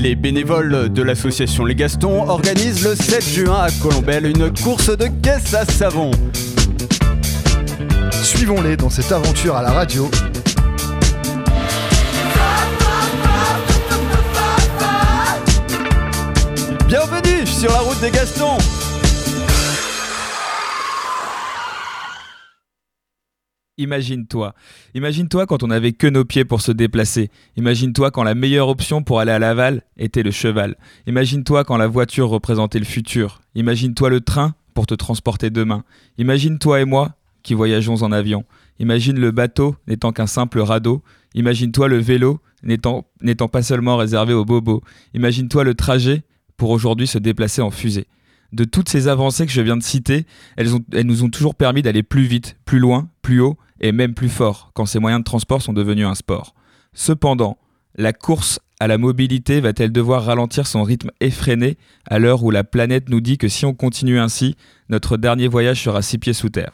Les bénévoles de l'association Les Gastons organisent le 7 juin à Colombelle une course de caisse à savon. Suivons-les dans cette aventure à la radio. Bienvenue sur la route des Gastons Imagine-toi. Imagine-toi quand on n'avait que nos pieds pour se déplacer. Imagine-toi quand la meilleure option pour aller à Laval était le cheval. Imagine-toi quand la voiture représentait le futur. Imagine-toi le train pour te transporter demain. Imagine-toi et moi qui voyageons en avion. Imagine le bateau n'étant qu'un simple radeau. Imagine-toi le vélo n'étant pas seulement réservé aux bobos. Imagine-toi le trajet pour aujourd'hui se déplacer en fusée de toutes ces avancées que je viens de citer, elles, elles nous ont toujours permis d'aller plus vite, plus loin, plus haut et même plus fort quand ces moyens de transport sont devenus un sport. Cependant, la course à la mobilité va-t-elle devoir ralentir son rythme effréné à l'heure où la planète nous dit que si on continue ainsi, notre dernier voyage sera six pieds sous terre?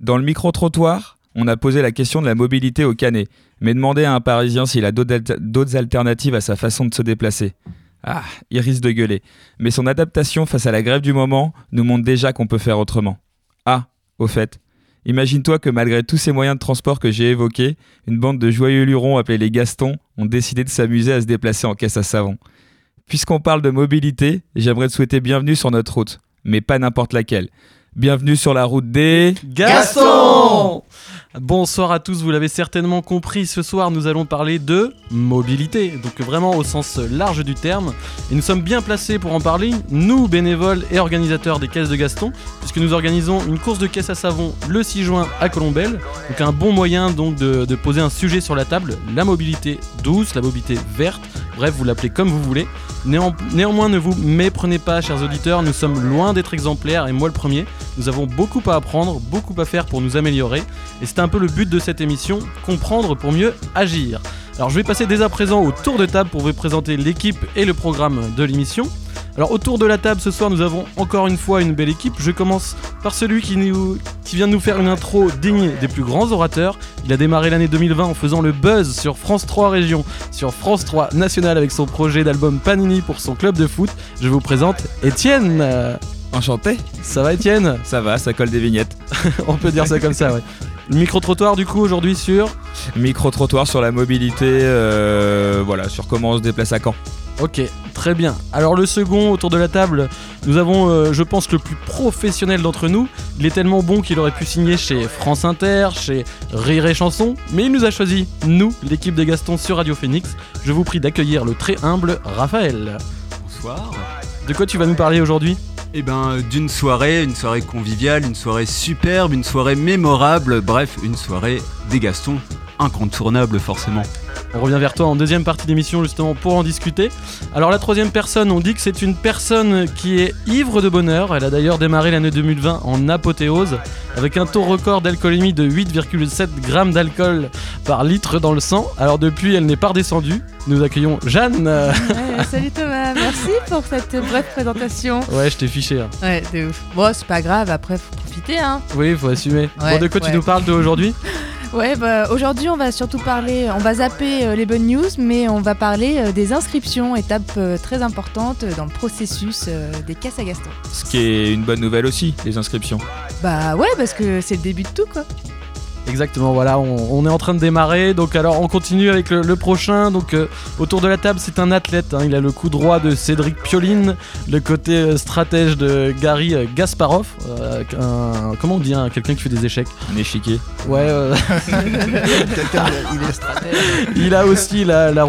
Dans le micro-trottoir, on a posé la question de la mobilité au Canet, mais demandé à un Parisien s'il a d'autres alternatives à sa façon de se déplacer. Ah, il risque de gueuler. Mais son adaptation face à la grève du moment nous montre déjà qu'on peut faire autrement. Ah, au fait, imagine-toi que malgré tous ces moyens de transport que j'ai évoqués, une bande de joyeux lurons appelés les Gastons ont décidé de s'amuser à se déplacer en caisse à savon. Puisqu'on parle de mobilité, j'aimerais te souhaiter bienvenue sur notre route, mais pas n'importe laquelle. Bienvenue sur la route des Gastons Bonsoir à tous, vous l'avez certainement compris, ce soir nous allons parler de mobilité, donc vraiment au sens large du terme. Et nous sommes bien placés pour en parler, nous bénévoles et organisateurs des caisses de Gaston, puisque nous organisons une course de caisse à savon le 6 juin à Colombelle. Donc un bon moyen donc de, de poser un sujet sur la table, la mobilité douce, la mobilité verte, bref vous l'appelez comme vous voulez. néanmoins ne vous méprenez pas chers auditeurs, nous sommes loin d'être exemplaires et moi le premier. Nous avons beaucoup à apprendre, beaucoup à faire pour nous améliorer. Et c'est un peu le but de cette émission, comprendre pour mieux agir. Alors je vais passer dès à présent au tour de table pour vous présenter l'équipe et le programme de l'émission. Alors autour de la table ce soir nous avons encore une fois une belle équipe. Je commence par celui qui, qui vient de nous faire une intro digne des plus grands orateurs. Il a démarré l'année 2020 en faisant le buzz sur France 3 Région, sur France 3 National avec son projet d'album Panini pour son club de foot. Je vous présente Étienne. Enchanté. Ça va Étienne? Ça va, ça colle des vignettes. On peut dire ça comme ça, ouais. Micro-trottoir du coup aujourd'hui sur Micro-trottoir sur la mobilité, euh, voilà, sur comment on se déplace à Caen. Ok, très bien. Alors le second autour de la table, nous avons, euh, je pense, le plus professionnel d'entre nous. Il est tellement bon qu'il aurait pu signer chez France Inter, chez Rire et Chanson, mais il nous a choisi, nous, l'équipe des Gastons sur Radio Phoenix. Je vous prie d'accueillir le très humble Raphaël. Bonsoir. De quoi tu vas nous parler aujourd'hui? Eh ben, d'une soirée, une soirée conviviale, une soirée superbe, une soirée mémorable, bref, une soirée des Gastons, incontournable forcément. On revient vers toi en deuxième partie d'émission justement pour en discuter. Alors la troisième personne, on dit que c'est une personne qui est ivre de bonheur. Elle a d'ailleurs démarré l'année 2020 en apothéose avec un taux record d'alcoolémie de 8,7 grammes d'alcool par litre dans le sang. Alors depuis, elle n'est pas redescendue. Nous accueillons Jeanne. salut Thomas, merci pour cette brève présentation. Ouais, je t'ai fiché. Hein. Ouais, de ouf. Bon, c'est pas grave, après faut profiter hein. Oui, faut assumer. bon, de quoi tu nous parles d'aujourd'hui Ouais, bah, aujourd'hui, on va surtout parler, on va zapper euh, les bonnes news, mais on va parler euh, des inscriptions, étape euh, très importante dans le processus des caisses à Gaston. Ce qui est une bonne nouvelle aussi, les inscriptions. Bah ouais, parce que c'est le début de tout, quoi. Exactement, voilà, on, est en train de démarrer. Donc alors on continue avec le, prochain. Donc euh, autour de la table, c'est un athlète. Hein. il a le coup droit de Cédric Pioline, le côté euh, stratège de Gary euh, Gasparov. comment on dit quelqu'un qui fait des échecs? Un échiquier. Ouais. il est stratège. Il a aussi la, la,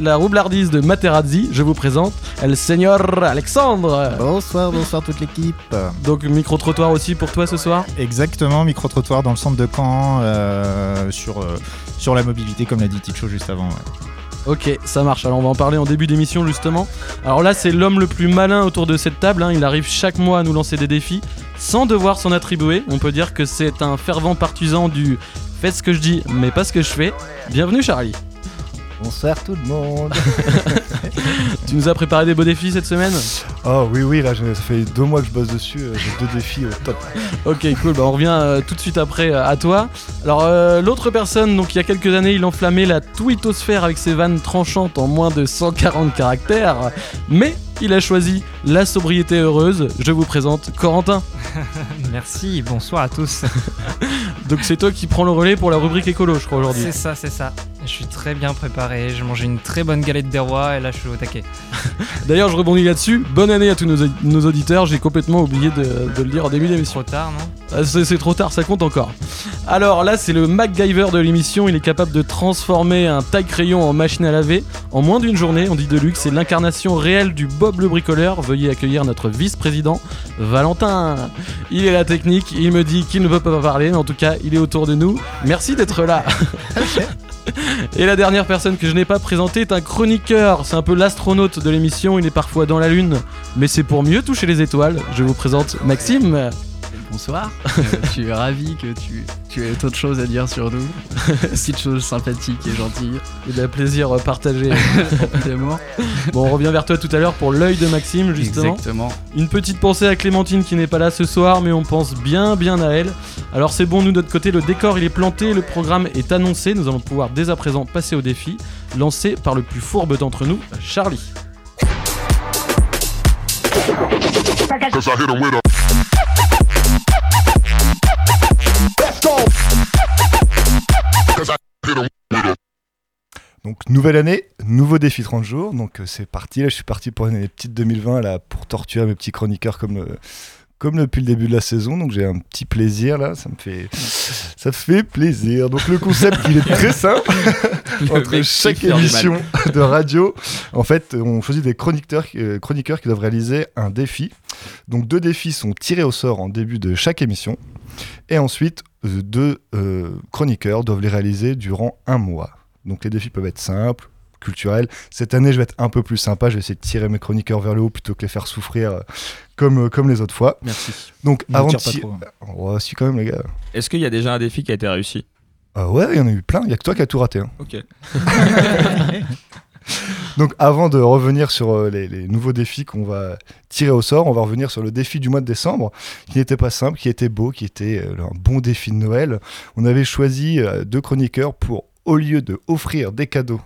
la roublardise de Materazzi. Je vous présente El Señor Alexandre. Bonsoir, bonsoir toute l'équipe. Donc micro-trottoir aussi pour toi ce soir? Exactement, micro-trottoir dans le centre de Caen. Euh, sur, euh, sur la mobilité, comme l'a dit Ticho juste avant. Ok, ça marche. Alors on va en parler en début d'émission justement. Alors là, c'est l'homme le plus malin autour de cette table. Hein. Il arrive chaque mois à nous lancer des défis sans devoir s'en attribuer. On peut dire que c'est un fervent partisan du fais ce que je dis, mais pas ce que je fais. Bienvenue Charlie. Bonsoir tout le monde. Tu nous as préparé des beaux défis cette semaine Oh oui, oui, là, ça fait deux mois que je bosse dessus. euh, J'ai deux défis au top. Ok, cool. Bah, on revient euh, tout de suite après euh, à toi. Alors, euh, l'autre personne, donc il y a quelques années, il enflammait la twittosphère avec ses vannes tranchantes en moins de 140 caractères. Mais il a choisi la sobriété heureuse. Je vous présente Corentin. Merci, bonsoir à tous. Donc, c'est toi qui prends le relais pour la rubrique écolo, je crois, aujourd'hui. C'est ça, c'est ça. Je suis très bien préparé, j'ai mangé une très bonne galette des rois et là je suis au taquet. D'ailleurs, je rebondis là-dessus. Bonne année à tous nos, nos auditeurs. J'ai complètement oublié de, de le dire en début d'émission. Trop tard, non? Ah, C'est trop tard, ça compte encore. Alors là, c'est le MacGyver de l'émission. Il est capable de transformer un taille-crayon en machine à laver en moins d'une journée. On dit de luxe. C'est l'incarnation réelle du Bob le bricoleur. Veuillez accueillir notre vice-président, Valentin. Il est la technique. Il me dit qu'il ne peut pas parler, mais en tout cas, il est autour de nous. Merci d'être là. Et la dernière personne que je n'ai pas présentée est un chroniqueur. C'est un peu l'astronaute de l'émission. Il est parfois dans la lune, mais c'est pour mieux toucher les étoiles. Je vous présente Maxime. Bonsoir, Euh, je suis ravi que tu, tu aies autre chose à dire sur nous. Petite chose sympathique et gentille, Il a plaisir partagé. évidemment. Bon, on revient vers toi tout à l'heure pour l'œil de Maxime, justement. Exactement. Une petite pensée à Clémentine qui n'est pas là ce soir, mais on pense bien, bien à elle. Alors c'est bon, nous de notre côté, le décor il est planté, le programme est annoncé. Nous allons pouvoir dès à présent passer au défi, lancé par le plus fourbe d'entre nous, Charlie. Donc, nouvelle année, nouveau défi 30 jours. Donc, euh, c'est parti. Là, je suis parti pour une année petite 2020 là, pour torturer mes petits chroniqueurs comme le. Comme depuis le début de la saison, donc j'ai un petit plaisir là, ça me fait, ça fait plaisir. Donc le concept il est très simple. Entre chaque émission de radio, en fait, on choisit des chroniqueurs, euh, chroniqueurs qui doivent réaliser un défi. Donc deux défis sont tirés au sort en début de chaque émission. Et ensuite, euh, deux euh, chroniqueurs doivent les réaliser durant un mois. Donc les défis peuvent être simples, culturels. Cette année, je vais être un peu plus sympa. Je vais essayer de tirer mes chroniqueurs vers le haut plutôt que les faire souffrir euh, comme, euh, comme les autres fois. Merci. Donc Ne avant de tire pas ti- trop, hein. Oh, si quand même les gars. Est-ce qu'il y a déjà un défi qui a été réussi? Ah ouais, il y en a eu plein. Il y a que toi qui as tout raté. hein. Ok. Donc avant de revenir sur euh, les, les nouveaux défis qu'on va tirer au sort, on va revenir sur le défi du mois de décembre, qui n'était pas simple, qui était beau, qui était euh, un bon défi de Noël. On avait choisi euh, deux chroniqueurs pour, au lieu de offrir des cadeaux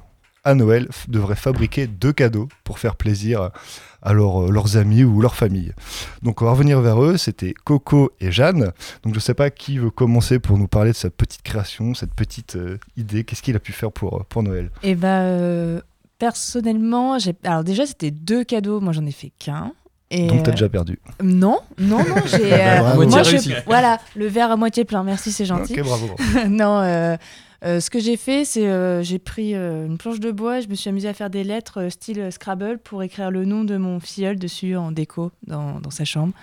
à Noël, devraient fabriquer deux cadeaux pour faire plaisir à leur, euh, leurs amis ou leur famille. Donc on va revenir vers eux, c'était Coco et Jeanne. Donc je sais pas qui veut commencer pour nous parler de sa petite création, cette petite euh, idée, qu'est-ce qu'il a pu faire pour, euh, pour Noël? Et bah, euh, personnellement, j'ai. Alors, déjà, c'était deux cadeaux. Moi, j'en ai fait qu'un. Et Donc t'as déjà perdu. Non, non, non, j'ai. euh, moi, je- réussi. Voilà, le verre à moitié plein. Merci, c'est gentil. Ok, bravo. bravo. non, euh, euh, ce que j'ai fait, c'est euh, j'ai pris euh, une planche de bois, je me suis amusée à faire des lettres euh, style Scrabble pour écrire le nom de mon filleul dessus en déco dans sa chambre.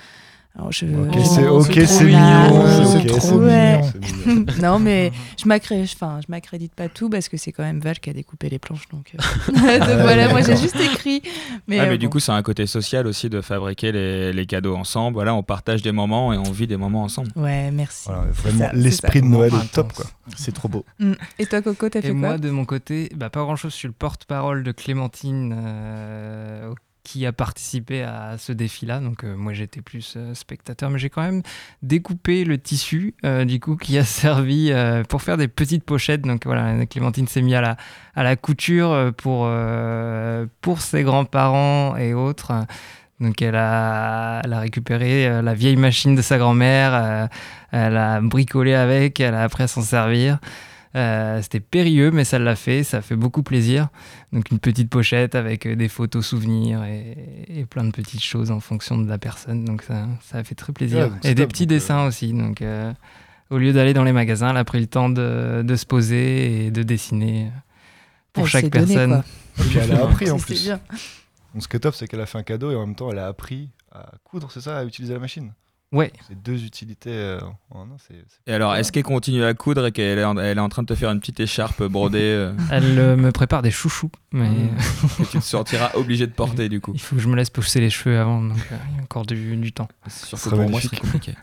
Alors je, Ok, je- c'est mignon. Ouais, c'est c'est ok, trop c'est Ouais. mignon, non, mais je m'accré- enfin, je m'accrédite pas tout parce que c'est quand même Val qui a découpé les planches. Donc, euh, donc voilà, moi j'ai juste écrit. Mais, ah, euh, mais du bon. coup, c'est un côté social aussi de fabriquer les, les cadeaux ensemble. Voilà, on partage des moments et on vit des moments ensemble. Ouais, merci. Voilà, vraiment l'esprit de Noël Intense. top quoi. C'est trop beau. Mm. Et toi, Coco, t'as fait Et quoi moi, de mon côté, bah, pas grand chose. Je suis le porte-parole de Clémentine euh, qui a participé à ce défi-là. Donc, euh, moi, j'étais plus euh, spectateur, mais j'ai quand même découpé le tissu, euh, du coup, qui a servi pour faire des petites pochettes. Donc, voilà, Clémentine s'est mise à la, à la couture pour, pour ses grands-parents et autres. Donc, elle a, elle a récupéré la vieille machine de sa grand-mère. elle a bricolé avec, elle a appris à s'en servir. Euh, C'était périlleux, mais ça l'a fait, ça fait beaucoup plaisir. Donc une petite pochette avec euh, des photos souvenirs et, et plein de petites choses en fonction de la personne. Donc ça, ça a fait très plaisir. Ouais, et des petits donc, euh, dessins aussi. Donc euh, au lieu d'aller dans les magasins, elle a pris le temps de, de se poser et de dessiner pour Elle chaque personne. puis elle a appris en plus. bien. Donc, ce qui est top, c'est qu'elle a fait un cadeau et en même temps, elle a appris à coudre, c'est ça, à utiliser la machine. Ouais. C'est deux utilités. euh, c'est- c'est- Et alors, est-ce qu'elle continue à coudre et qu'elle est, en- elle est en train de te faire une petite écharpe brodée euh, Elle euh, me prépare des chouchous, mais que tu te sortiras obligé de porter du coup il faut que je me laisse pousser les cheveux avant, donc euh, il y a encore du, du temps. C'est sûr Ce que serait pour moi, ce magnifique. serait compliqué.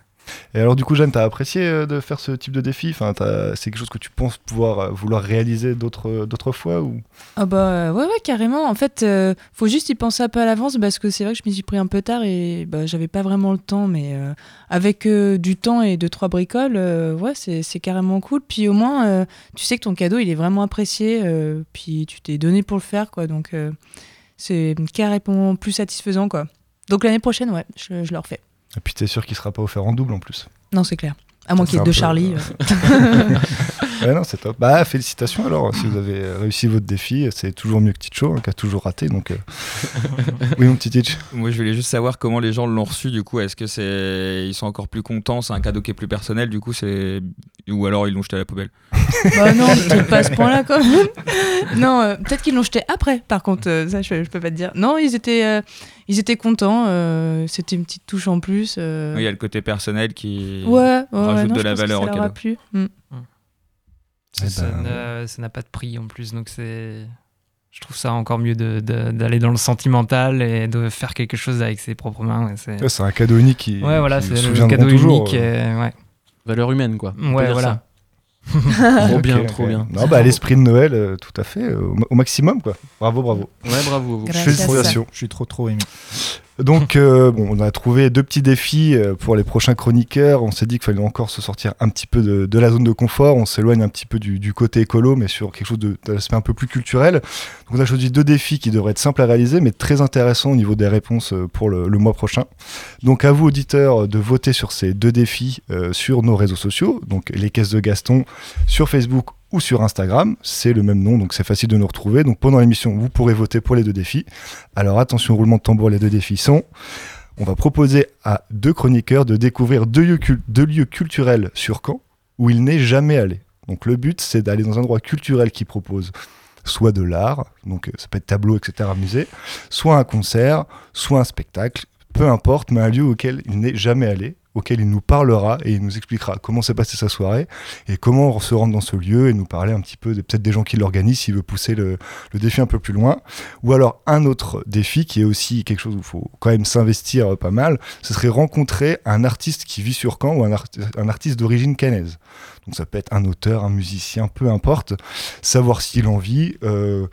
Et alors, du coup, Jeanne, t'as apprécié euh, de faire ce type de défi? Enfin, C'est quelque chose que tu penses pouvoir euh, vouloir réaliser d'autres d'autres fois ou... Ah bah euh, ouais, ouais, carrément. En fait, euh, faut juste y penser un peu à l'avance parce que c'est vrai que je m'y suis pris un peu tard et bah, j'avais pas vraiment le temps. Mais euh, avec euh, du temps et deux, trois bricoles, euh, ouais, c'est carrément cool. Puis au moins, euh, tu sais que ton cadeau, il est vraiment apprécié. euh, puis tu t'es donné pour le faire, quoi. Donc euh, c'est carrément plus satisfaisant, quoi. Donc l'année prochaine, ouais, je le refais. Et puis, t'es sûr qu'il sera pas offert en double en plus Non, c'est clair. À moins qu'il y ait deux Charlie. euh, euh. Ouais, non, c'est top. Bah, félicitations alors, si vous avez réussi votre défi. C'est toujours mieux que Ticho, hein, qui a toujours raté. Donc, euh. oui, mon petit Titch. Moi, je voulais juste savoir comment les gens l'ont reçu. Du coup, est-ce que c'est ils sont encore plus contents C'est un cadeau qui est plus personnel. Du coup, c'est ou alors ils l'ont jeté à la poubelle? Bah non, peut-être pas à ce point-là quand même. non, euh, peut-être qu'ils l'ont jeté après. Par contre, euh, ça je, je peux pas te dire. Non, ils étaient, euh, ils étaient contents. euh, C'était une petite touche en plus. euh. Il y a le côté personnel qui Ouais, ouais, ouais, rajoute non, de la valeur au cadeau. plu. Mm. Eh Ça ben, n'a- ça n'a pas de prix en plus, donc c'est. Je trouve ça encore mieux d'aller dans le sentimental et de faire quelque chose avec ses propres mains. ouais, c'est- ouais, un cadeau unique qui. Ouais, voilà, c'est le cadeau toujours, unique. euh. et- ouais. Valeur humaine, quoi. On Ouais, voilà. ça. trop bien, trop bien. Non, bah, l'esprit de Noël, euh, tout à fait, euh, au, ma- au maximum, quoi. Bravo, bravo. Ouais, bravo. à vous. Grâce à Félicitations. Je suis trop trop ému. Donc, euh, bon, on a trouvé deux petits défis euh, pour les prochains chroniqueurs. On s'est dit qu'il fallait encore se sortir un petit peu de, de la zone de confort. On s'éloigne un petit peu du, du côté écolo, mais sur quelque chose d'aspect un peu plus culturel. Donc, on a choisi deux défis qui devraient être simples à réaliser, mais très intéressants au niveau des réponses euh, pour le, le mois prochain. Donc, à vous, auditeurs, de voter sur ces deux défis euh, sur nos réseaux sociaux. Donc, les caisses de Gaston sur Facebook ou sur Instagram. C'est le même nom, donc c'est facile de nous retrouver. Donc, pendant l'émission, vous pourrez voter pour les deux défis. Alors attention, roulement de tambour, les deux défis sont. On va proposer à deux chroniqueurs de découvrir deux lieux, culturels sur Caen où il n'est jamais allé. Donc le but, c'est d'aller dans un endroit culturel qui propose soit de l'art, donc euh, ça peut être tableau, etc., musée, soit un concert, soit un spectacle, peu importe, mais un lieu auquel il n'est jamais allé, auquel il nous parlera et il nous expliquera comment s'est passée sa soirée et comment on se rendre dans ce lieu et nous parler un petit peu peut-être des gens qui l'organisent s'il veut pousser le, défi un peu plus loin. Ou alors un autre défi qui est aussi quelque chose où il faut quand même s'investir euh, pas mal, ce serait rencontrer un artiste qui vit sur Caen ou un, un artiste d'origine canaise. Donc ça peut être un auteur, un musicien, peu importe. Savoir s'il en vit, euh,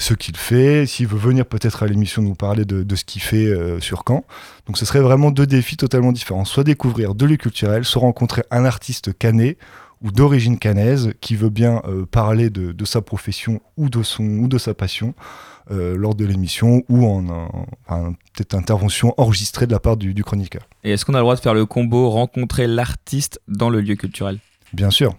ce qu'il fait, s'il veut venir peut-être à l'émission nous parler de, de ce qu'il fait euh, sur Caen. Donc ce serait vraiment deux défis totalement différents. Soit découvrir deux lieux culturels, soit rencontrer un artiste canet ou d'origine canaise qui veut bien euh, parler de, de sa profession ou de, son, ou de sa passion euh, lors de l'émission ou en, en- en peut-être intervention enregistrée de la part du, du chroniqueur. Et est-ce qu'on a le droit de faire le combo rencontrer l'artiste dans le lieu culturel? Bien sûr.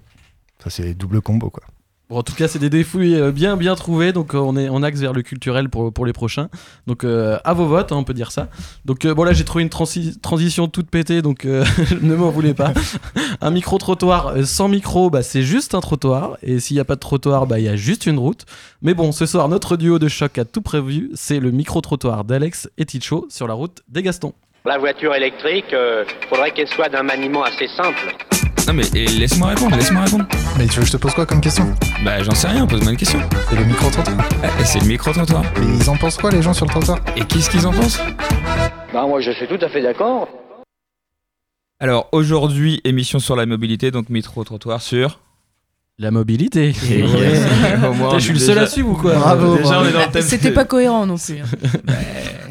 Ça, c'est double combo, quoi. Bon, en tout cas, c'est des défis euh, bien bien trouvés, donc euh, on est en axe vers le culturel pour, pour les prochains. Donc euh, à vos votes, hein, on peut dire ça. Donc euh, bon là, j'ai trouvé une transi- transition toute pétée, donc euh, ne m'en voulez pas. un micro trottoir sans micro, bah c'est juste un trottoir, et s'il n'y a pas de trottoir, bah il y a juste une route. Mais bon, ce soir, notre duo de choc a tout prévu, c'est le micro trottoir d'Alex et Ticho sur la route des Gastons. La voiture électrique, euh, faudrait qu'elle soit d'un maniement assez simple. Non mais et laisse-moi répondre, laisse-moi répondre. Mais tu veux que je te pose quoi comme question? Bah j'en sais rien, pose-moi une question. C'est le micro-trottoir? Eh, c'est le micro-trottoir. Mais ils en pensent quoi les gens sur le trottoir? Et qu'est-ce qu'ils en pensent? Bah moi je suis tout à fait d'accord. Alors aujourd'hui, émission sur la mobilité, donc micro-trottoir sur... La mobilité. Et yes. Je suis le seul déjà- à suivre ou quoi Bravo, Déjà, on est dans le thème. C'était pas cohérent non plus. hein.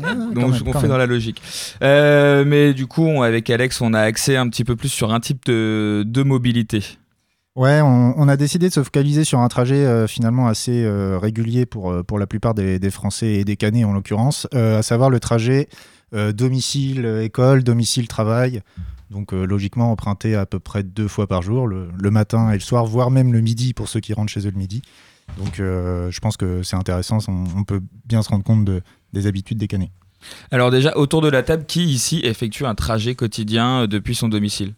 Donc on fait dans la logique. Euh, mais du coup, on- avec Alex, on a accès un petit peu plus sur un type de, de mobilité. Ouais, on, on a décidé de se focaliser sur un trajet euh, finalement assez euh, régulier pour, pour la plupart des, des Français et des Canets en l'occurrence, euh, à savoir le trajet euh, domicile-école, domicile-travail. Donc euh, logiquement emprunté à peu près deux fois par jour, le, le matin et le soir, voire même le midi pour ceux qui rentrent chez eux le midi. Donc euh, je pense que c'est intéressant, on, on peut bien se rendre compte de, des habitudes des Canets. Alors déjà, autour de la table, qui ici effectue un trajet quotidien euh, depuis son domicile?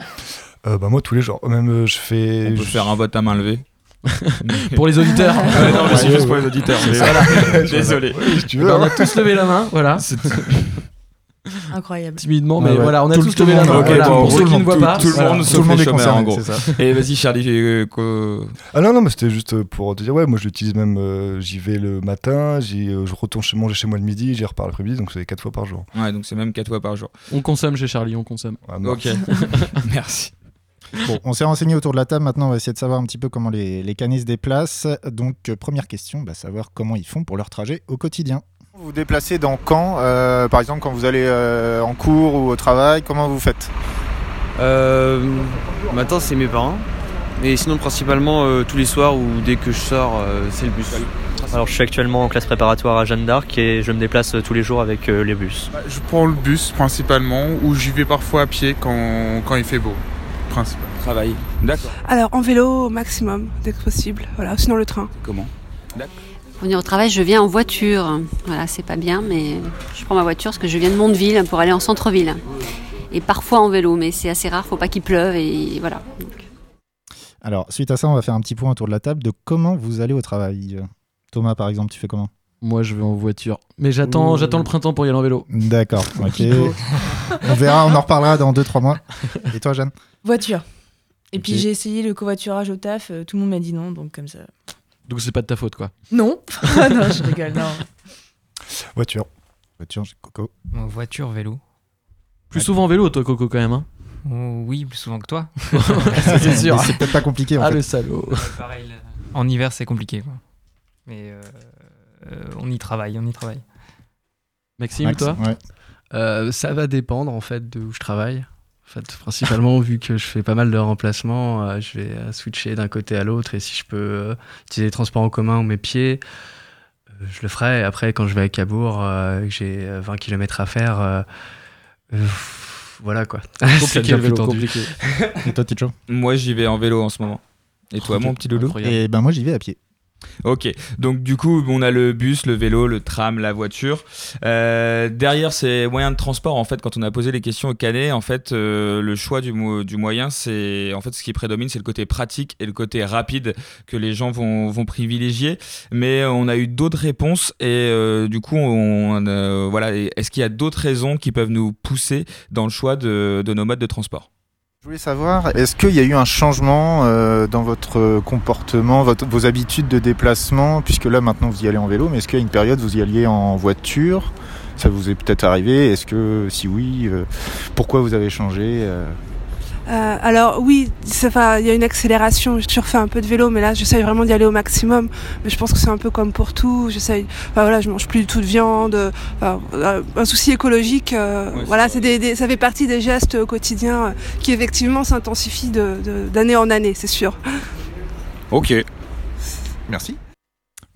Euh, bah, moi, tous les jours. Même, euh, je fais. On peut je- faire un vote à main levée. Pour les auditeurs. Ouais, non, mais c'est Ouais, juste ouais. pour les auditeurs. voilà. Désolé. Oui, si tu veux. ben, on hein. a tous levé la main, voilà. Incroyable. Timidement, mais Ouais, ouais. voilà, on a Tout- tous levé le la monde, main. ok, Voilà, bon, pour ceux qui ne voient pas. tout le voilà. monde Tout sauf le monde les est chômeur, concernés, en gros. c'est ça. Et vas-y, Charlie. euh, quoi- Ah non, non, mais c'était juste pour te dire, ouais, moi je l'utilise même, euh, j'y vais le matin, j'y, euh, je retourne chez manger chez moi le midi, j'y repars l'après-midi, donc c'est quatre fois par jour. Ouais, donc c'est même 4 fois par jour. On consomme chez Charlie, on consomme. Ah. Ok. Merci. Bon, on s'est renseigné autour de la table. Maintenant, on va essayer de savoir un petit peu comment les, les canets se déplacent. Donc, euh, première question, bah, savoir comment ils font pour leur trajet au quotidien. Vous vous déplacez dans quand euh, Par exemple, quand vous allez euh, en cours ou au travail, comment vous faites? Euh, maintenant, c'est mes parents. Et sinon, principalement, euh, tous les soirs ou dès que je sors, euh, c'est le bus. Alors je suis actuellement en classe préparatoire à Jeanne d'Arc et je me déplace tous les jours avec euh, les bus. Je prends le bus principalement ou j'y vais parfois à pied quand, quand il fait beau. Principal. Travail. D'accord. Alors en vélo au maximum dès que possible. Voilà, sinon le train. Comment? Pour venir au travail, je viens en voiture. Voilà, c'est pas bien, mais je prends ma voiture parce que je viens de Mondeville pour aller en centre-ville. Et parfois en vélo, mais c'est assez rare, faut pas qu'il pleuve et voilà. Alors, suite à ça, on va faire un petit point autour de la table de comment vous allez au travail. Thomas, par exemple, tu fais comment? Moi, je vais en voiture. Mais j'attends, le printemps pour y aller en vélo. D'accord, ok. on verra, on en reparlera dans 2-3 mois. Et toi, Jeanne? Voiture. Et puis j'ai essayé le covoiturage au taf, euh, tout le monde m'a dit non, donc comme ça. Donc c'est pas de ta faute, quoi. Non Non, je rigole, non. Voiture. Voiture, Coco. Voiture, vélo. Plus souvent en vélo, toi, Coco, quand même. Hein Oh, oui, plus souvent que toi. c'est sûr. Mais c'est peut-être pas compliqué, en ah, fait. le salaud. Pareil, là. En hiver, c'est compliqué. Quoi. Mais euh, euh, on y travaille, on y travaille. Maxime, Max, toi? ouais. Euh, ça va dépendre en fait de où je travaille. En fait, principalement vu que je fais pas mal de remplacements, euh, je vais euh, switcher d'un côté à l'autre et si je peux euh, utiliser les transports en commun ou mes pieds, euh, je le ferai. Et après, quand je vais à Cabourg, euh, que j'ai euh, 20 km à faire, euh, euh, voilà quoi. Ça Compliqué le vélo, compliqué. Et toi, Ticho? Moi, j'y vais en vélo en ce moment. Et toi, mon petit loulou. Et ben moi, j'y vais à pied. Ok, donc du coup, on a le bus, le vélo, le tram, la voiture. Euh, derrière ces moyens de transport, en fait, quand on a posé les questions au Canet, en fait, euh, le choix du, mo- du moyen, c'est en fait ce qui prédomine, c'est le côté pratique et le côté rapide que les gens vont, privilégier. Mais on a eu d'autres réponses et euh, du coup, on, voilà, est-ce qu'il y a d'autres raisons qui peuvent nous pousser dans le choix de nos modes de transport? Je voulais savoir, est-ce qu'il y a eu un changement euh, dans votre comportement, votre- vos habitudes de déplacement, puisque là maintenant vous y allez en vélo, mais est-ce qu'il y a une période vous y alliez en voiture? Ça vous est peut-être arrivé Est-ce que si oui, euh, pourquoi vous avez changé euh? Euh, alors oui, il y a une accélération. Je refais un peu de vélo, mais là j'essaye vraiment d'y aller au maximum. Mais je pense que c'est un peu comme pour tout. J'essaye. Enfin voilà, je mange plus du tout de viande. Enfin, euh, un souci écologique. euh, Ouais, voilà, c'est des, des- ça fait partie des gestes au quotidien euh, qui effectivement s'intensifient de- de- d'année en année, c'est sûr. Ok. Merci.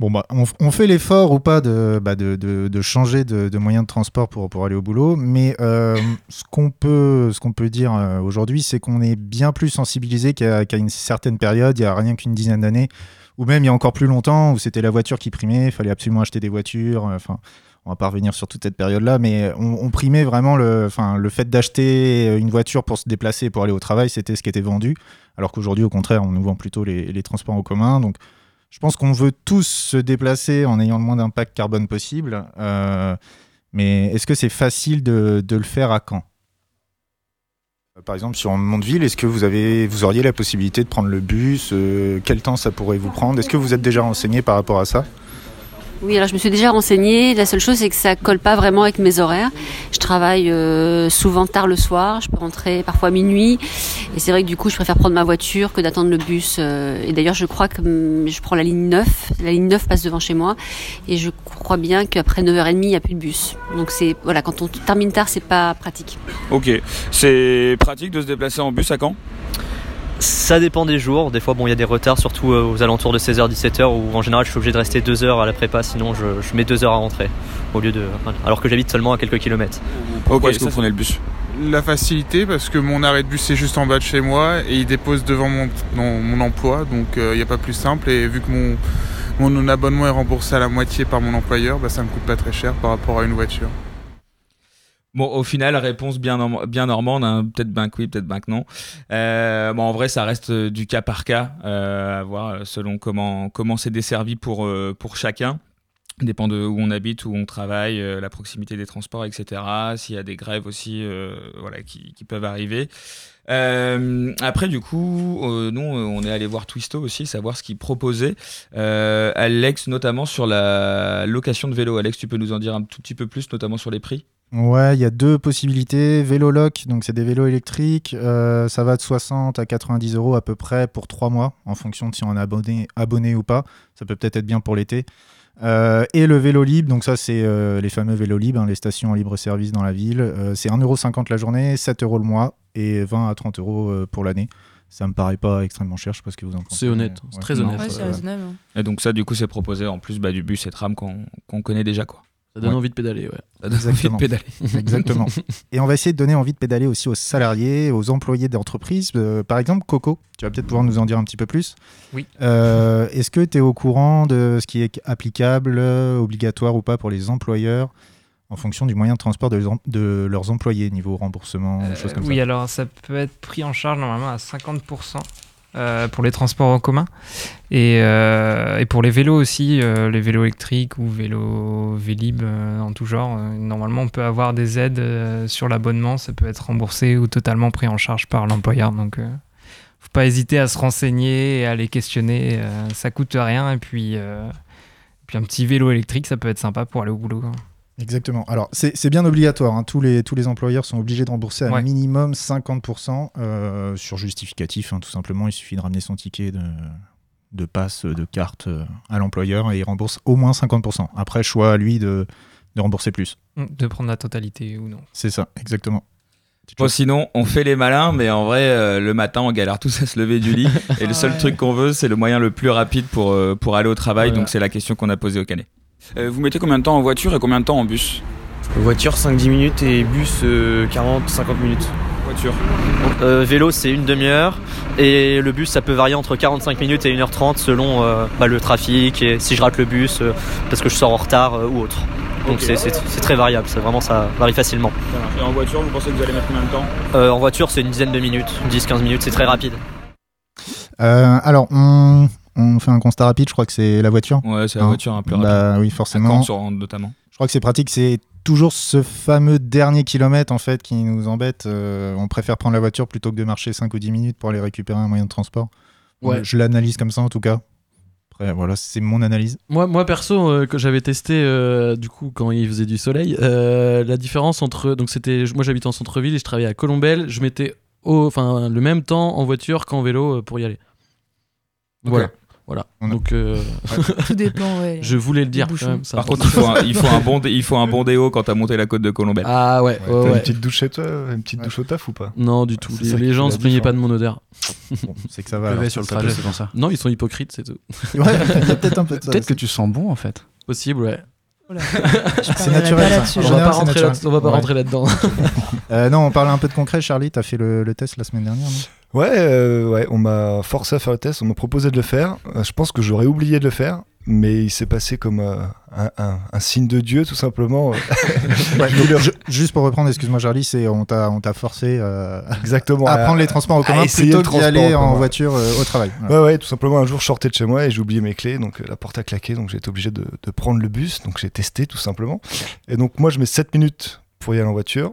Bon, bah, on, fait l'effort ou pas de, bah, changer de, moyen de transport pour, aller au boulot, mais euh, ce qu'on peut, peut dire euh, aujourd'hui, c'est qu'on est bien plus sensibilisé qu'à une certaine période, il y a rien qu'une dizaine d'années, ou même il y a encore plus longtemps, où c'était la voiture qui primait, il fallait absolument acheter des voitures, euh, enfin... on va pas revenir sur toute cette période-là, mais on, primait vraiment le, le fait d'acheter une voiture pour se déplacer, pour aller au travail, c'était ce qui était vendu. Alors qu'aujourd'hui, au contraire, on nous vend plutôt les, les transports en commun. Donc, je pense qu'on veut tous se déplacer en ayant le moins d'impact carbone possible. Euh, mais est-ce que c'est facile de, le faire à Caen Par exemple, sur Mondeville, est-ce que vous, avez, vous auriez la possibilité de prendre le bus? Euh, Quel temps ça pourrait vous prendre? Est-ce que vous êtes déjà renseigné par rapport à ça? Oui, alors je me suis déjà renseignée. La seule chose, c'est que ça colle pas vraiment avec mes horaires. Je travaille euh, souvent tard le soir. Je peux rentrer parfois à minuit. Et c'est vrai que du coup, je préfère prendre ma voiture que d'attendre le bus. euh, Et d'ailleurs, je crois que hum, je prends la ligne 9. La ligne 9 passe devant chez moi. Et je crois bien qu'après 9h30, il n'y a plus de bus. Donc c'est voilà, quand on termine tard, c'est pas pratique. Ok, c'est pratique de se déplacer en bus à Caen? Ça dépend des jours. Des fois, bon, il y a des retards, surtout euh, aux alentours de 16h, 17h, où en général, je suis obligé de rester 2 heures à la prépa, sinon je, je mets 2 heures à rentrer, au lieu de, alors que j'habite seulement à quelques kilomètres. Pourquoi est-ce que vous prenez le bus? La facilité parce que mon arrêt de bus est juste en bas de chez moi et il dépose devant mon, mon, mon emploi, donc il n'y a pas plus simple. Et vu que mon, mon abonnement est remboursé à la moitié par mon employeur, bah, ça me coûte pas très cher par rapport à une voiture. Bon, au final, réponse bien, norm- bien normande, hein. peut-être ben que oui, peut-être ben que non. Euh, bon, en vrai, ça reste euh, du cas par cas, euh, à voir selon comment comment c'est desservi pour, pour chacun. dépend de où on habite, où on travaille, la proximité des transports, etc. S'il y a des grèves aussi, voilà, qui, peuvent arriver. Après, du coup, nous, on est allé voir Twisto aussi, savoir ce qu'il proposait. Euh, Alex, notamment sur la location de vélo. Alex, tu peux nous en dire un tout petit peu plus, notamment sur les prix? Ouais, il y a deux possibilités. Vélo lock, donc c'est des vélos électriques. euh, ça va de 60 à 90 euros à peu près pour 3 mois, en fonction de si on est abonné, abonné ou pas. Ça peut peut-être être bien pour l'été. Euh, et le vélo libre, donc ça c'est euh, les fameux vélos libres, hein, les stations en libre service dans la ville. Euh, c'est 1,50€ la journée, 7 euros le mois et 20 à 30 euros pour l'année. Ça me paraît pas extrêmement cher, je sais pas ce que vous en pensez. C'est honnête, c'est ouais. très honnête. Ouais, c'est euh, raisonnable. hein. Et donc ça, du coup, c'est proposé en plus bah, du bus et tram qu'on qu'on connaît déjà. Quoi. Ça donne Ouais. envie de pédaler, ouais. Ça donne envie de Exactement. pédaler. Exactement. Et on va essayer de donner envie de pédaler aussi aux salariés, aux employés d'entreprise. Euh, par exemple, Coco, tu vas peut-être pouvoir nous en dire un petit peu plus. Oui. Euh, Est-ce que tu es au courant de ce qui est applicable, euh, obligatoire ou pas pour les employeurs en fonction du moyen de transport de, leurs em- de leurs employés, niveau remboursement, Euh, choses comme oui, ça? alors ça peut être pris en charge normalement à 50% euh, pour les transports en commun. Et, euh, pour les vélos aussi, euh, les vélos électriques ou vélos Vélib en tout genre, normalement on peut avoir des aides sur l'abonnement, ça peut être remboursé ou totalement pris en charge par l'employeur. Donc faut pas hésiter à se renseigner et à les questionner, ça coûte rien. Et puis, puis un petit vélo électrique, ça peut être sympa pour aller au boulot. Exactement. Alors, c'est bien obligatoire. hein. Tous, les, tous les employeurs sont obligés de rembourser à Ouais. minimum 50% euh, sur justificatif. hein, tout simplement, il suffit de ramener son ticket de, de passe, de carte euh, à l'employeur et il rembourse au moins 50%. Après, choix à lui de, de rembourser plus. De prendre la totalité ou non. C'est ça, exactement. Bon, sinon, on fait les malins, mais en vrai, euh, le matin, on galère tous à se lever du lit. et le seul Ouais. truc qu'on veut, c'est le moyen le plus rapide pour, euh, pour aller au travail. Voilà. Donc, c'est la question qu'on a posée au canet. Euh, vous mettez combien de temps en voiture et combien de temps en bus Voiture 5-10 minutes et bus 40-50 minutes. Voiture. Euh, vélo, c'est une demi-heure. Et le bus, ça peut varier entre 45 minutes et 1h30 selon euh, bah, le trafic et si je rate le bus euh, parce que je sors en retard euh, ou autre. Donc c'est- très variable, c'est vraiment ça varie facilement. Et en voiture, vous pensez que vous allez mettre combien de temps Euh, en voiture, c'est une dizaine de minutes, 10-15 minutes, c'est très rapide. Euh, alors, on, on fait un constat rapide. Je crois que c'est la voiture. Ouais, c'est la Hein voiture un peu rapide. Bah oui, À forcément. Caen, sur- notamment. Je crois que c'est pratique. C'est toujours ce fameux dernier kilomètre en fait qui nous embête. Euh, on préfère prendre la voiture plutôt que de marcher 5 ou 10 minutes pour aller récupérer un moyen de transport. Ouais. Je l'analyse comme ça en tout cas. Après, voilà, c'est mon analyse. Moi, moi perso, euh, que j'avais testé euh, du coup quand il faisait du soleil, euh, la différence entre donc c'était moi j'habite en centre-ville et je travaillais à Colombelle, je mettais au, enfin le même temps en voiture qu'en vélo euh, pour y aller. Voilà, voilà. A- Donc euh, Tout dépend, ouais. je voulais le dire. bouchons. quand même, ça. Par contre, il faut un, il faut un bon, dé- il faut un bon déo quand t'as monté la côte de Colombelle. ah ouais, T'as ouais, une petite douche chez toi, une petite douche au taf ou pas? Non du tout. Les, les gens se plaignaient pas de mon odeur. Bon, c'est que ça va. Alors, sur le trajet, c'est pour ça. Non, ils sont hypocrites, c'est tout. Ouais, il y a peut-être un peu de ça. Peut-être que tu sens bon en fait. Possible, ouais. Voilà. C'est naturel. On va pas rentrer, là, Ouais. là-dedans. Euh, non, on parle un peu de concret. Charlie, t'as fait le, le test la semaine dernière, non? Ouais, euh, ouais, on m'a forcé à faire le test, on m'a proposé de le faire. Euh, je pense que j'aurais oublié de le faire, mais il s'est passé comme euh, un, un- un signe de Dieu, tout simplement. Ouais, donc, ju- Juste pour reprendre, excuse-moi Charlie, c'est on t'a on t'a forcé euh, Exactement. à prendre les transports en commun plutôt que d'y aller en voiture euh, au travail. Ouais, ouais, tout simplement, un jour, je sortais de chez moi et j'ai oublié mes clés, donc la porte a claqué, donc j'ai été obligé de, de prendre le bus, donc j'ai testé tout simplement. Et donc, moi, je mets 7 minutes pour y aller en voiture,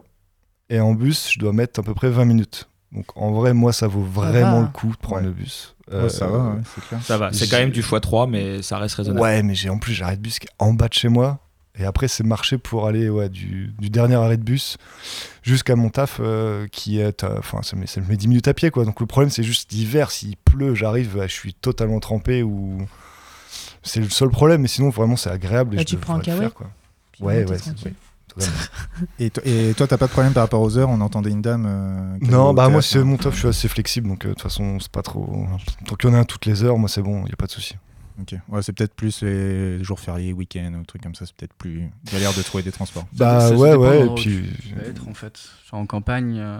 et en bus, je dois mettre à peu près 20 minutes. Donc, en vrai, moi, ça vaut vraiment va. le coup de prendre Ouais. le bus. Ouais, ça va, ouais, c'est clair. Ça va, c'est quand même du x3, mais ça reste raisonnable. Ouais, mais j'ai en plus, j'arrête de bus qui est en bas de chez moi. Et après, c'est marcher pour aller ouais, du, du dernier arrêt de bus jusqu'à mon taf euh, qui est. Enfin, ça, me met 10 minutes à pied, quoi. Donc le problème, c'est juste l'hiver, s'il pleut, j'arrive, bah, je suis totalement trempé ou. C'est le seul problème, mais sinon, vraiment, c'est agréable. Et Bah, je tu prends un faire, quoi. Ouais, ouais, ouais, totalement. Et, to- et toi, t'as pas de problème par rapport aux heures On entendait une dame. euh, Non, bah moi, c'est hein. mon taf, je suis assez flexible, donc euh, de toute façon, c'est pas trop. Tant qu'il y en a un toutes les heures, moi, c'est bon, il n'y a pas de souci. Ok. Ouais, c'est peut-être plus les jours fériés, week-ends, ou trucs comme ça. C'est peut-être plus galère de trouver des transports. Bah Ça- ouais, ouais, et puis. tu- vas être en fait. Genre en campagne, euh,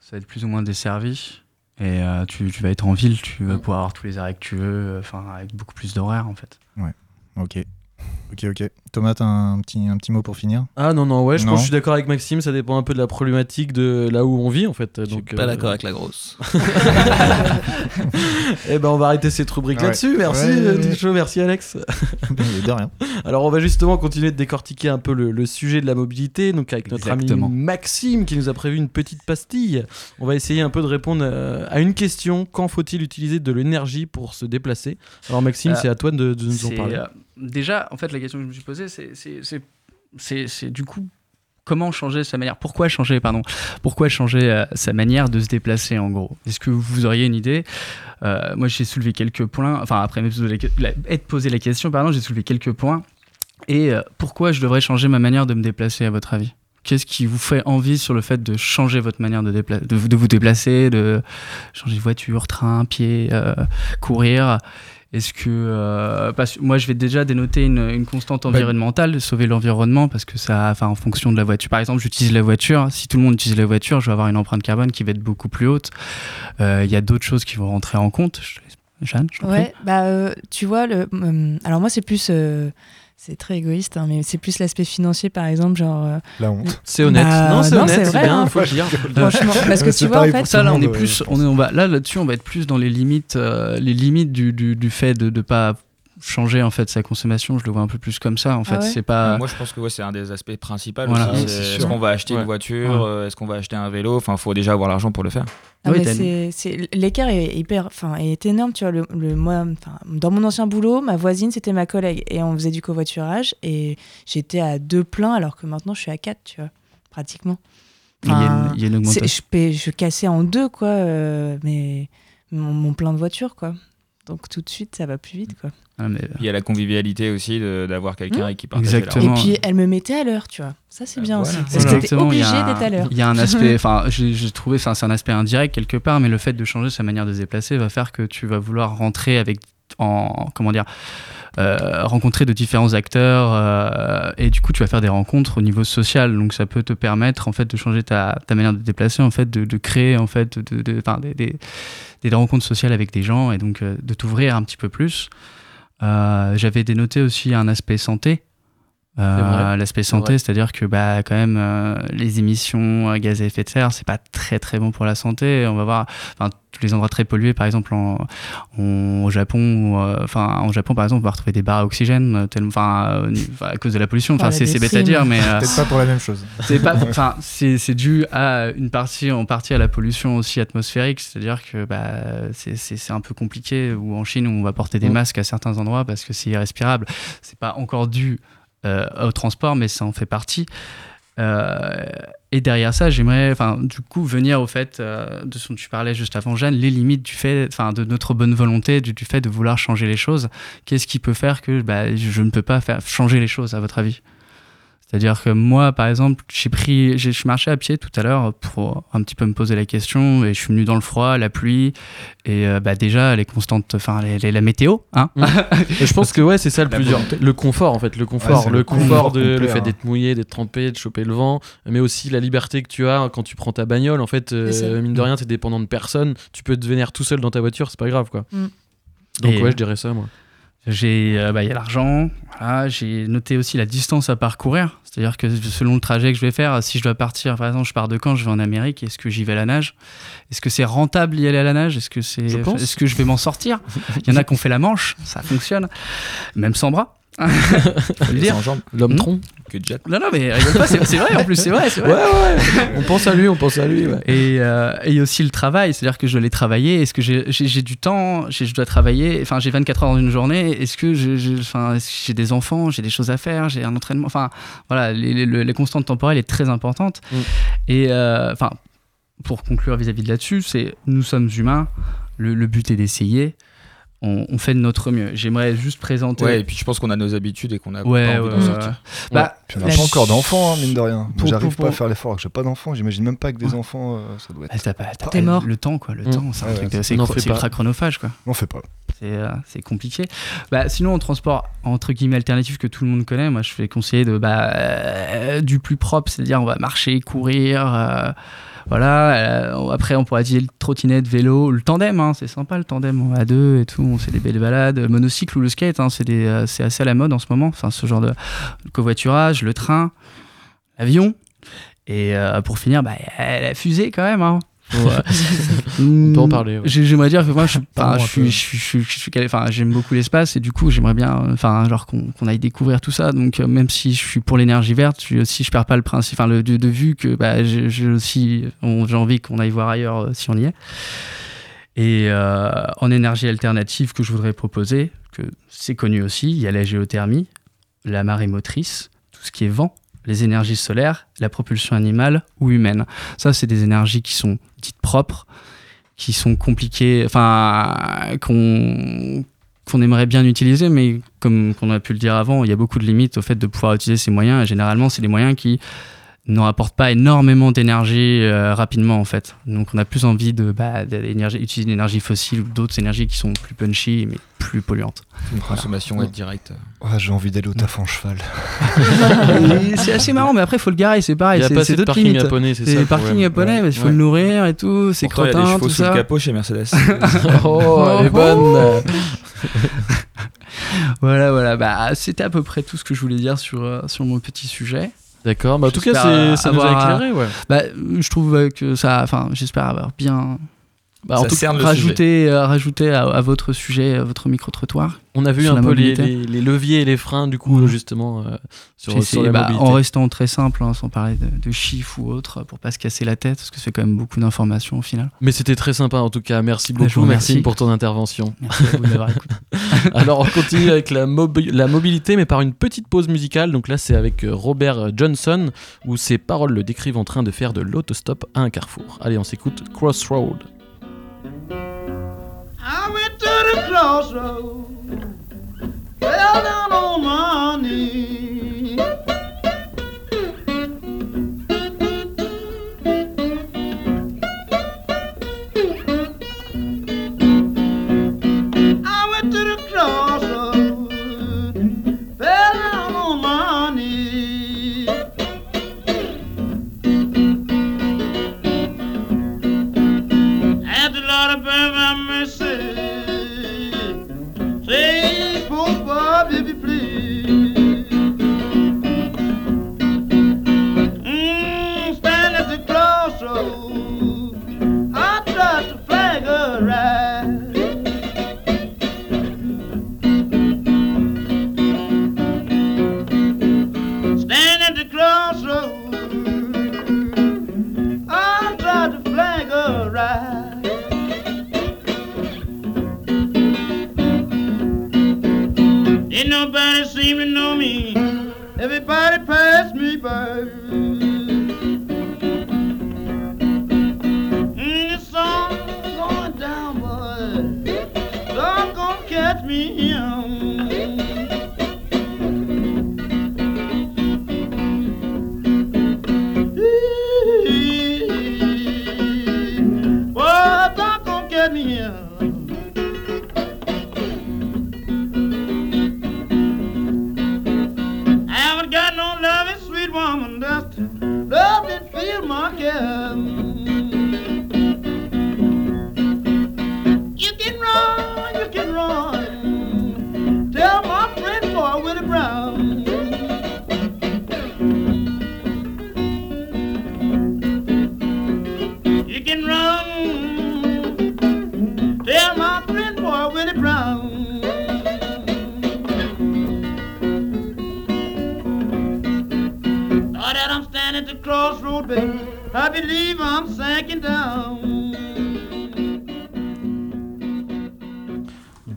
ça va être plus ou moins desservi. Et euh, tu, tu vas être en ville, tu vas pouvoir avoir tous les arrêts que tu veux, euh, enfin avec beaucoup plus d'horaires en fait. Ok. Ok, ok. Thomas, t'as un petit, un petit mot pour finir? Ah non, non, ouais, je Non. pense que je suis d'accord avec Maxime, ça dépend un peu de la problématique de là où on vit en fait. Donc, pas euh, d'accord avec la grosse. Eh ben on va arrêter cette rubrique Ouais. là-dessus, merci Ouais, euh, ouais, ouais. Ticho, merci Alex. De rien. Alors on va justement continuer de décortiquer un peu le, le sujet de la mobilité, donc avec notre Exactement. ami Maxime qui nous a prévu une petite pastille. On va essayer un peu de répondre euh, à une question, quand faut-il utiliser de l'énergie pour se déplacer? Alors Maxime, Euh, c'est à toi de, de nous en parler. euh, déjà, en fait, la question que je me suis posée, c'est, du coup comment changer sa manière Pourquoi changer, pardon Pourquoi changer euh, sa manière de se déplacer en gros? Est-ce que vous auriez une idée? Euh, Moi, j'ai soulevé quelques points. Enfin, après être posé la question, pardon, j'ai soulevé quelques points. Et euh, pourquoi je devrais changer ma manière de me déplacer à votre avis? Qu'est-ce qui vous fait envie sur le fait de changer votre manière de, de, vous- déplacer, de changer de voiture, train, pied, courir? Est-ce que euh, parce que moi je vais déjà dénoter une, une constante environnementale, de sauver l'environnement parce que ça, enfin en fonction de la voiture. Par exemple, j'utilise la voiture. Si tout le monde utilise la voiture, je vais avoir une empreinte carbone qui va être beaucoup plus haute. Euh, Il y a d'autres choses qui vont rentrer en compte. Je- Jeanne, je. Ouais, bah euh, tu vois, le, hum, alors moi c'est plus, euh, c'est très égoïste, hein, mais c'est plus l'aspect financier par exemple, genre. euh, La honte. C'est honnête. Bah, non, c'est honnête, c'est bien, hein. faut le dire. Franchement, parce que tu vois en fait, ça là on est plus ouais, on est on va là là-dessus on va être plus dans les limites euh, les limites du, du, du fait de ne pas changer en fait sa consommation je le vois un peu plus comme ça en fait ouais c'est pas Moi, je pense que ouais, c'est un des aspects principaux. Voilà. aussi, Ouais, c'est c'est Est-ce qu'on va acheter Ouais. une voiture Ouais. euh, Est-ce qu'on va acheter un vélo? Enfin, faut déjà avoir l'argent pour le faire. Ah, Oui, mais t'as- c'est, c'est- l'écart est hyper, enfin, est énorme, tu vois. Le, le- moi, enfin, dans mon ancien boulot, ma voisine c'était ma collègue et on faisait du covoiturage et j'étais à deux pleins alors que maintenant je suis à quatre, tu vois, pratiquement. il y a une, Enfin, il y a une c'est- augmentation je, je cassais en deux quoi, euh, mais mon, mon plein de voiture quoi. Donc tout de suite ça va plus vite quoi. Ah, mais- Puis il y a la convivialité aussi de- d'avoir quelqu'un Mmh. avec qui partager Exactement. Et puis elle me mettait à l'heure, tu vois. Ça c'est bien voilà. aussi. Parce il y obligé a un- d'être à l'heure. Il y a un aspect, enfin, j'ai trouvé, c'est un aspect indirect quelque part, mais le fait de changer sa manière de se déplacer va faire que tu vas vouloir rentrer avec, en, comment dire, euh, rencontrer de différents acteurs, euh, et du coup, tu vas faire des rencontres au niveau social. Donc, ça peut te permettre, en fait, de changer ta, manière de te déplacer, en fait, de, créer, en fait, des, rencontres sociales avec des gens, et donc euh, de t'ouvrir un petit peu plus. J'avais dénoté aussi un aspect santé. Euh. L'aspect santé, c'est-à-dire que bah, quand même, euh, les émissions à gaz à effet de serre, c'est pas très très bon pour la santé. On va voir, enfin, tous les endroits très pollués, par exemple en, en- au Japon, euh, enfin, en Japon par exemple, on va retrouver des barres à oxygène, euh, tellement, enfin, euh, à cause de la pollution. Enfin, la c'est c'est bête à dire, mais euh, Peut-être pas pour la même chose. c'est pas, enfin, c'est c'est dû à une partie, en partie à la pollution aussi atmosphérique, c'est-à-dire que bah, c'est- c'est c'est un peu compliqué. Ou en Chine, où on va porter des Mm. masques à certains endroits parce que c'est irrespirable. C'est pas encore dû euh, au transport, mais ça en fait partie. Euh, et derrière ça, j'aimerais, enfin, du coup, venir au fait euh, de ce dont tu parlais juste avant, Jeanne, les limites du fait, enfin, de notre bonne volonté, du, du fait de vouloir changer les choses. Qu'est-ce qui peut faire que bah, je ne peux pas faire changer les choses, à votre avis? C'est-à-dire que moi, par exemple, j'ai pris, je suis marché à pied tout à l'heure pour un petit peu me poser la question et je suis venu dans le froid, la pluie et euh, bah déjà les constantes, enfin les, les- la météo, hein. Mm. Et je pense que ouais, c'est ça le La plus dur. Le confort en fait, le confort, Ouais, le, le confort confort de le fait d'être mouillé, d'être trempé, de choper le vent, mais aussi la liberté que tu as quand tu prends ta bagnole. En fait, euh, mine de rien, t'es dépendant de personne. Tu peux devenir tout seul dans ta voiture, c'est pas grave quoi. Mm. Donc Et- ouais, je dirais ça moi. J'ai, euh, bah, il y a l'argent. Voilà, j'ai noté aussi la distance à parcourir. C'est-à-dire que selon le trajet que je vais faire, si je dois partir, par exemple, je pars de Caen, je vais en Amérique. Est-ce que j'y vais à la nage? Est-ce que c'est rentable d'y aller à la nage? Est-ce que c'est, est-ce que je vais m'en sortir? Il y en a qui ont fait la Manche, ça fonctionne, même sans bras. L'homme Hmm. tronc. Que de jet. Non, non, mais rigole pas, c'est c'est vrai en plus, c'est vrai, Ouais, ouais. on pense à lui, on pense à lui. Ouais. Et, euh, et aussi le travail, c'est-à-dire que je dois les travailler. Est-ce que j'ai du temps Je dois travailler. Enfin, j'ai 24 heures dans une journée. Est-ce que que j'ai des enfants J'ai des choses à faire J'ai un entraînement Enfin, voilà, les, les- les constantes temporelles est très importante. Mm. Et euh, enfin, pour conclure vis-à-vis de là-dessus, c'est nous sommes humains. Le, le but est d'essayer. On, on fait de notre mieux. J'aimerais juste présenter. Ouais, et puis je pense qu'on a nos habitudes et qu'on a Ouais, pas envie ouais, sortir. ouais. Bah, Puis on n'a pas encore d'enfants, hein, mine de rien. J'arrive pour- pas à faire l'effort. J'ai pas d'enfants. J'imagine même pas que des enfants, euh, ça doit être. T'es mort. Le temps, quoi. Le Mm. temps, c'est un Ouais, truc ultra chronophage, quoi. On fait pas. C'est euh, c'est compliqué. Bah, sinon, en transport entre guillemets alternatif que tout le monde connaît, moi je fais conseiller de bah, euh, du plus propre, c'est-à-dire on va marcher, courir. Voilà. euh, après, on pourrait dire trottinette, vélo, le tandem, hein, c'est sympa le tandem à deux et tout, on fait des belles balades. Le monocycle ou le skate, hein, euh, c'est assez à la mode en ce moment. Enfin, ce genre de le covoiturage, le train, l'avion. Et euh, pour finir, bah, la fusée quand même. Hein. On peut en parler, ouais. j'ai- J'aimerais dire que moi, je, enfin, suis, peu. je suis, je suis- je suis calé- enfin, j'aime beaucoup l'espace et du coup, j'aimerais bien, enfin, genre qu'on aille découvrir tout ça. Donc, euh, même si je suis pour l'énergie verte, je aussi, je perds pas le principe, enfin, le de, de vue que, bah, j'ai aussi, on- j'ai envie qu'on aille voir ailleurs euh, si on y est. Et euh, en énergie alternative que je voudrais proposer, que c'est connu aussi, il y a la géothermie, la marée motrice, tout ce qui est vent, les énergies solaires, la propulsion animale ou humaine. Ça, c'est des énergies qui sont dites propres, qui sont compliquées, enfin, qu'on qu'on aimerait bien utiliser, mais comme on a pu le dire avant, il y a beaucoup de limites au fait de pouvoir utiliser ces moyens. Et généralement, c'est des moyens qui ne rapportent pas énormément d'énergie euh, rapidement, en fait. Donc, on a plus envie de bah, utiliser l'énergie fossile ou d'autres énergies qui sont plus punchy, mais plus polluantes. Une consommation Voilà. ouais, directe. Ah, J'ai envie d'aller au taf en cheval. C'est assez marrant, mais après, il faut le garer, c'est pareil. Il y a c'est- pas c'est assez de d'autres parking limites. japonais, c'est ça Et le problème. japonais, Ouais. il faut Ouais. le nourrir et tout, c'est y a crottin, des chevaux tout sous le capot chez Mercedes. Oh, elle est bonne. voilà, voilà. Bah, c'était à peu près tout ce que je voulais dire sur, euh, sur mon petit sujet. D'accord, bah en tout cas, euh, ça nous a éclairé, ouais. Bah, je trouve euh, que ça. Enfin, j'espère avoir bien. Bah, en tout cas, rajouter, euh, rajouter à, à votre sujet, à votre micro-trottoir. On a vu un peu les, mobilité. les- les leviers et les freins, du coup, justement, euh, sur, sur la bah, mobilité. en restant très simple, hein, sans parler de, de chiffres ou autre, pour pas se casser la tête, parce que c'est quand même beaucoup d'informations au final. Mais c'était très sympa en tout cas. Merci Bah, beaucoup. Maxime, pour ton intervention. Merci à vous d'avoir écouté. Alors, on continue avec la, mobi- la mobilité, mais par une petite pause musicale. Donc là, c'est avec euh, Robert Johnson, où ses paroles le décrivent en train de faire de l'autostop à un carrefour. Allez, on s'écoute Crossroad. The crossroads, fell down on my knees. I believe I'm sinking down.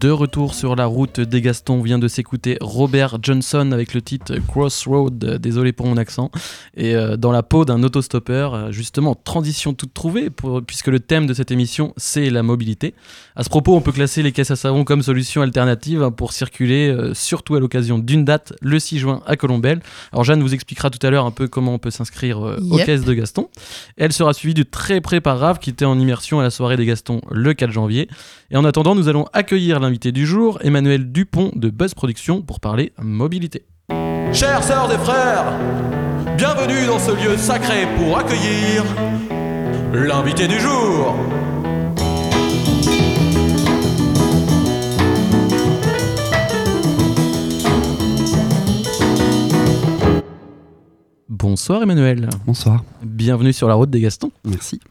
De retour sur la route des Gastons, vient de s'écouter Robert Johnson avec le titre Crossroad, désolé pour mon accent, et euh, dans la peau d'un autostoppeur, euh, justement, transition toute trouvée, pour- puisque le thème de cette émission, c'est la mobilité. À ce propos, on peut classer les caisses à savon comme solution alternative pour circuler, euh, surtout à l'occasion d'une date, le 6 juin à Colombelle. Alors Jeanne vous expliquera tout à l'heure un peu comment on peut s'inscrire euh, aux caisses de Gaston. Elle sera suivie de très près par Rav, qui était en immersion à la soirée des Gastons le 4 janvier. Et en attendant, nous allons accueillir l'invité du jour, Emmanuel Dupont de Buzz Productions, pour parler mobilité. Chères sœurs et frères, bienvenue dans ce lieu sacré pour accueillir L'invité du jour Bonsoir Emmanuel. Bonsoir. Bienvenue sur la route des Gastons. Merci.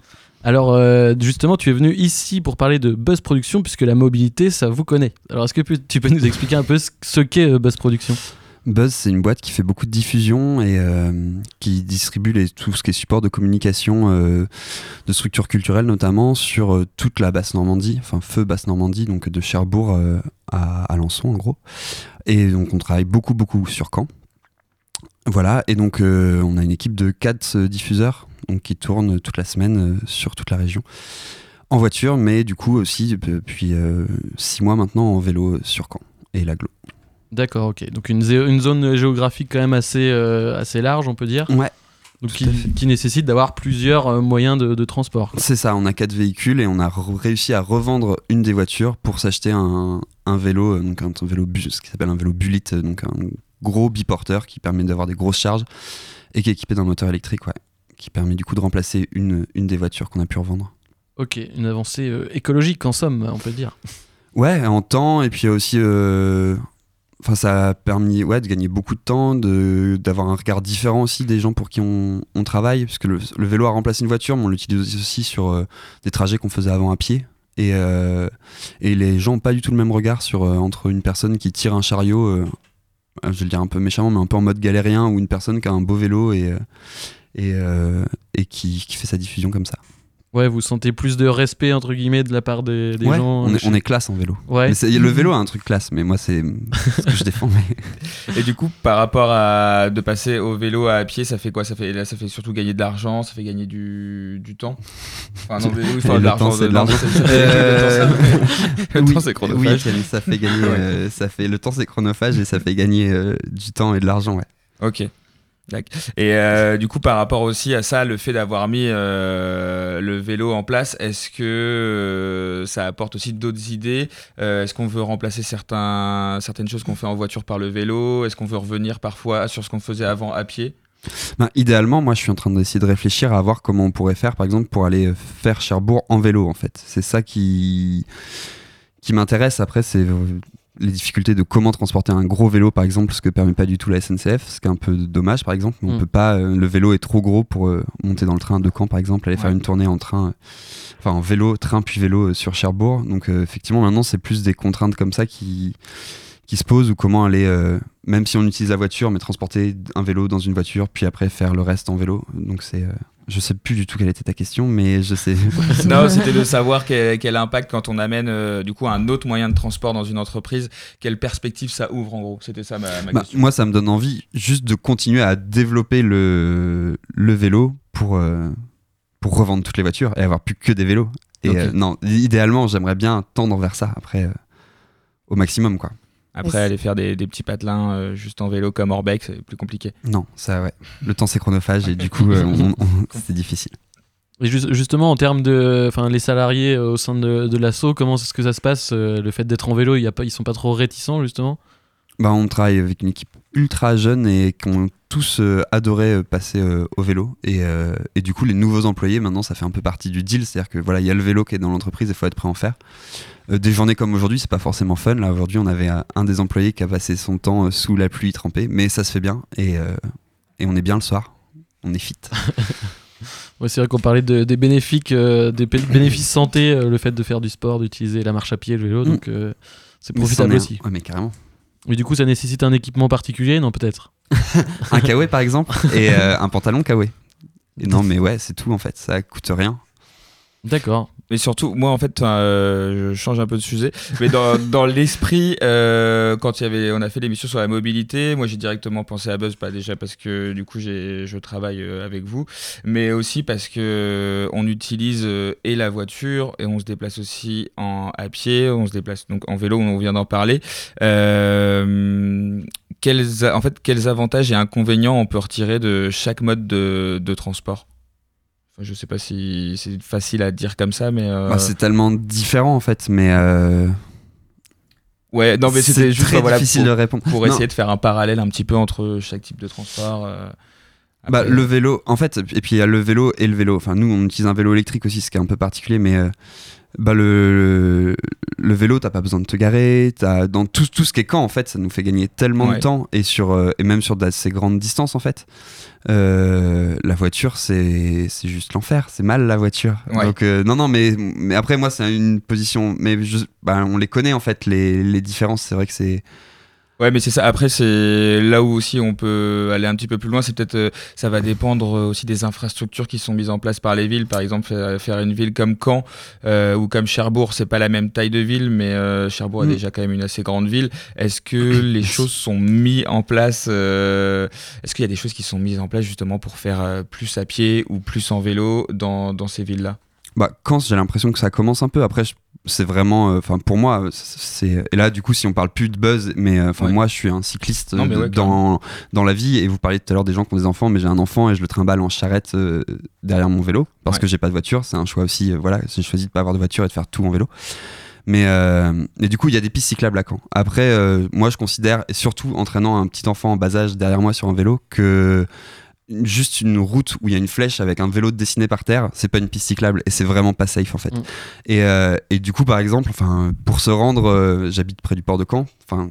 Alors euh, justement, tu es venu ici pour parler de Buzz Production puisque la mobilité, ça vous connaît. Alors est-ce que tu peux nous expliquer un peu ce qu'est euh, Buzz Production? Buzz, c'est une boîte qui fait beaucoup de diffusion et euh, qui distribue tout ce qui est support de communication, de structures culturelles notamment, sur toute la Basse-Normandie, enfin feu Basse-Normandie, donc de Cherbourg à Alençon en gros. Et donc on travaille beaucoup, beaucoup sur Caen. Voilà, et donc on a une équipe de 4 diffuseurs donc qui tourne toute la semaine euh, sur toute la région en voiture, mais du coup aussi depuis euh, six mois maintenant en vélo sur Caen et l'aglo. D'accord, ok. Donc une, une, zone géographique quand même assez, euh, assez large, on peut dire. Ouais. Donc qui, nécessite d'avoir plusieurs moyens de, transport. C'est ça, on a quatre véhicules et on a réussi à revendre une des voitures pour s'acheter un, un, vélo, donc un, vélo ce qui s'appelle un vélo Bullet, donc un gros biporteur qui permet d'avoir des grosses charges et qui est équipé d'un moteur électrique, ouais qui permet du coup de remplacer une, une des voitures qu'on a pu revendre. Ok, une avancée euh, écologique en somme, on peut dire. Ouais, en temps, et puis aussi, euh, ça a permis ouais, de gagner beaucoup de temps, d'avoir un regard différent aussi des gens pour qui on, on travaille, puisque le, le, vélo a remplacé une voiture, mais on l'utilise aussi sur euh, des trajets qu'on faisait avant à pied. Et, et les gens n'ont pas du tout le même regard sur, entre une personne qui tire un chariot, je vais le dire un peu méchamment, mais un peu en mode galérien, ou une personne qui a un beau vélo et euh, qui, qui, fait sa diffusion comme ça. Ouais, vous sentez plus de respect entre guillemets de la part des, des ouais, gens. On est, on est, classe en vélo. Ouais. le vélo a un truc classe, mais moi c'est ce que je défends. Et du coup, par rapport à de passer au vélo à pied, ça fait quoi? Ça fait là, ça fait surtout gagner de l'argent, ça fait gagner du, du temps? Enfin non, oui, enfin, de l'argent, c'est de l'argent. Le temps c'est chronophage. Oui, ça fait gagner, euh, ça fait le temps c'est chronophage et ça fait gagner euh, du temps et de l'argent, ouais. Ok. Et euh, du coup, par rapport aussi à ça, le fait d'avoir mis euh, le vélo en place, est-ce que euh, ça apporte aussi d'autres idées? Est-ce qu'on veut remplacer certaines choses qu'on fait en voiture par le vélo? Est-ce qu'on veut revenir parfois sur ce qu'on faisait avant à pied? Ben, idéalement, moi, je suis en train d'essayer de réfléchir à voir comment on pourrait faire, par exemple, pour aller faire Cherbourg en vélo, en fait. C'est ça qui qui m'intéresse. Après, c'est les difficultés de comment transporter un gros vélo par exemple ce que permet pas du tout la SNCF ce qui est un peu dommage par exemple. On mm. peut pas euh, le vélo est trop gros pour euh, monter dans le train de Caen par exemple aller faire une tournée en train euh, enfin en vélo train puis vélo sur Cherbourg. Donc effectivement maintenant c'est plus des contraintes comme ça qui qui se posent ou comment aller même si on utilise la voiture mais transporter un vélo dans une voiture puis après faire le reste en vélo donc c'est je sais plus du tout quelle était ta question, mais je sais. non, c'était de savoir quel, impact quand on amène euh, du coup un autre moyen de transport dans une entreprise, quelle perspective ça ouvre en gros. C'était ça ma, bah, question. Moi, ça me donne envie juste de continuer à développer le, le vélo pour, euh, pour revendre toutes les voitures et avoir plus que des vélos. Et euh, non, idéalement, j'aimerais bien tendre vers ça après au maximum quoi. Après, aller faire des, petits patelins euh, juste en vélo comme Orbeck, c'est plus compliqué. Non, ça, ouais. Le temps, c'est chronophage et du coup, euh, c'est difficile. Et justement, en termes de enfin, les salariés euh, au sein de, de l'assaut, comment est-ce que ça se passe Le fait d'être en vélo, y a pas, ils sont pas trop réticents, justement? Bah, On travaille avec une équipe ultra jeune et qui ont tous adoré passer au vélo. Et, et, du coup, les nouveaux employés, maintenant, ça fait un peu partie du deal. C'est-à-dire que voilà, il y a le vélo qui est dans l'entreprise, il faut être prêt à en faire. Euh, des journées comme aujourd'hui, c'est pas forcément fun. Là, aujourd'hui, on avait un des employés qui a passé son temps euh, sous la pluie trempée, mais ça se fait bien et, euh, et on est bien le soir. On est fit. ouais, c'est vrai qu'on parlait des bénéfices, des bénéfices santé, le fait de faire du sport, d'utiliser la marche à pied, le vélo, mm. donc c'est profitable aussi. Ouais, mais carrément. Mais du coup, ça nécessite un équipement particulier, non peut-être? Un kawaii par exemple et un pantalon kawaii. Et non, mais ouais, c'est tout en fait. Ça coûte rien. D'accord. Mais surtout, moi en fait, euh, je change un peu de sujet. Mais dans, dans l'esprit, euh, quand il y avait, on a fait l'émission sur la mobilité, moi j'ai directement pensé à Buzz, pas déjà parce que du coup je travaille euh, avec vous, mais aussi parce que on utilise et la voiture et on se déplace aussi en, à pied, on se déplace donc en vélo, on vient d'en parler. quels, en fait, quels avantages et inconvénients on peut retirer de chaque mode de, de transport? Je sais pas si c'est facile à dire comme ça, mais. Euh, bah, c'est tellement différent en fait, mais. Euh, ouais, non, mais c'était juste très difficile pour, de répondre. Pour essayer de faire un parallèle un petit peu entre chaque type de transport. Euh. Bah, le vélo, en fait, et puis il y a le vélo et le vélo. Enfin, nous, on utilise un vélo électrique aussi, ce qui est un peu particulier, mais euh, bah, le, le vélo, t'as pas besoin de te garer. As, dans tout, tout ce qui est camp, en fait, ça nous fait gagner tellement Ouais. de temps et, sur, euh, et même sur d'assez grandes distances, en fait. Euh, la voiture, c'est c'est juste l'enfer. C'est mal, la voiture. Ouais. Donc, euh, non, non, mais, mais après, moi, c'est une position. Mais je- bah, on les connaît, en fait, les, les différences. C'est vrai que c'est. Ouais, mais c'est ça. Après, c'est là où aussi on peut aller un petit peu plus loin. C'est peut-être, euh, ça va dépendre euh, aussi des infrastructures qui sont mises en place par les villes. Par exemple, faire, faire une ville comme Caen euh, ou comme Cherbourg, c'est pas la même taille de ville, mais euh, Cherbourg est Mm. déjà quand même une assez grande ville. Est-ce que les choses sont mises en place euh, Est-ce qu'il y a des choses qui sont mises en place justement pour faire euh, plus à pied ou plus en vélo dans, dans ces villes-là? Bah, quand j'ai l'impression que ça commence un peu. Après, c'est vraiment. euh, Enfin, pour moi, c'est. Et là, du coup, si on parle plus de buzz, mais euh, enfin, Ouais. moi, je suis un cycliste Non, mais ouais, dans, dans la vie. Et vous parliez tout à l'heure des gens qui ont des enfants, mais j'ai un enfant et je le trimballe en charrette euh, derrière mon vélo parce Ouais. que j'ai pas de voiture. C'est un choix aussi. euh, voilà, j'ai choisi de pas avoir de voiture et de faire tout en vélo. Mais et du coup, il y a des pistes cyclables à Caen. Après, moi, je considère, et surtout entraînant un petit enfant en bas âge derrière moi sur un vélo, que juste une route où il y a une flèche avec un vélo dessiné par terre, c'est pas une piste cyclable et c'est vraiment pas safe en fait. Mm. Et, euh, et du coup, par exemple, enfin, pour se rendre, euh, j'habite près du port de Caen. Enfin,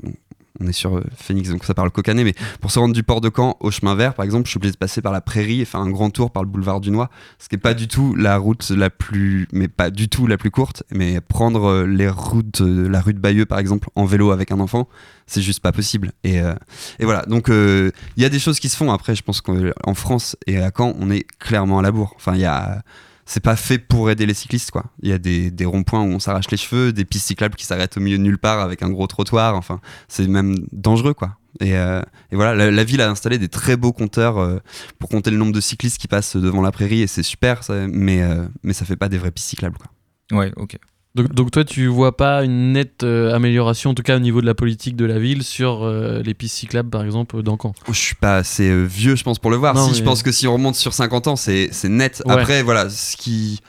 on est sur euh, Phoenix, donc ça parle cocané, mais pour se rendre du port de Caen au chemin vert, par exemple, je suis obligé de passer par la prairie et faire un grand tour par le boulevard du ce qui est pas du tout la route la plus, mais pas du tout la plus courte, mais prendre euh, les routes, euh, la rue de Bayeux par exemple, en vélo avec un enfant, c'est juste pas possible. Et, et voilà, donc il y a des choses qui se font. Après, je pense qu'en France et à Caen, on est clairement à la bourre. Enfin, il y a c'est pas fait pour aider les cyclistes quoi. Il y a des, ronds-points où on s'arrache les cheveux, des pistes cyclables qui s'arrêtent au milieu de nulle part avec un gros trottoir. Enfin, c'est même dangereux quoi. Et, euh, voilà, la, ville a installé des très beaux compteurs euh, pour compter le nombre de cyclistes qui passent devant la prairie et c'est super, mais euh, mais ça fait pas des vraies pistes cyclables quoi. Ouais, ok. Donc, donc toi, tu vois pas une nette euh, amélioration, en tout cas au niveau de la politique de la ville, sur euh, les pistes cyclables, par exemple, dans Caen? Je suis pas assez euh, vieux, je pense, pour le voir. Non, si mais- je pense que si on remonte sur 50 ans, c'est net. Ouais. Après, voilà, ce qui.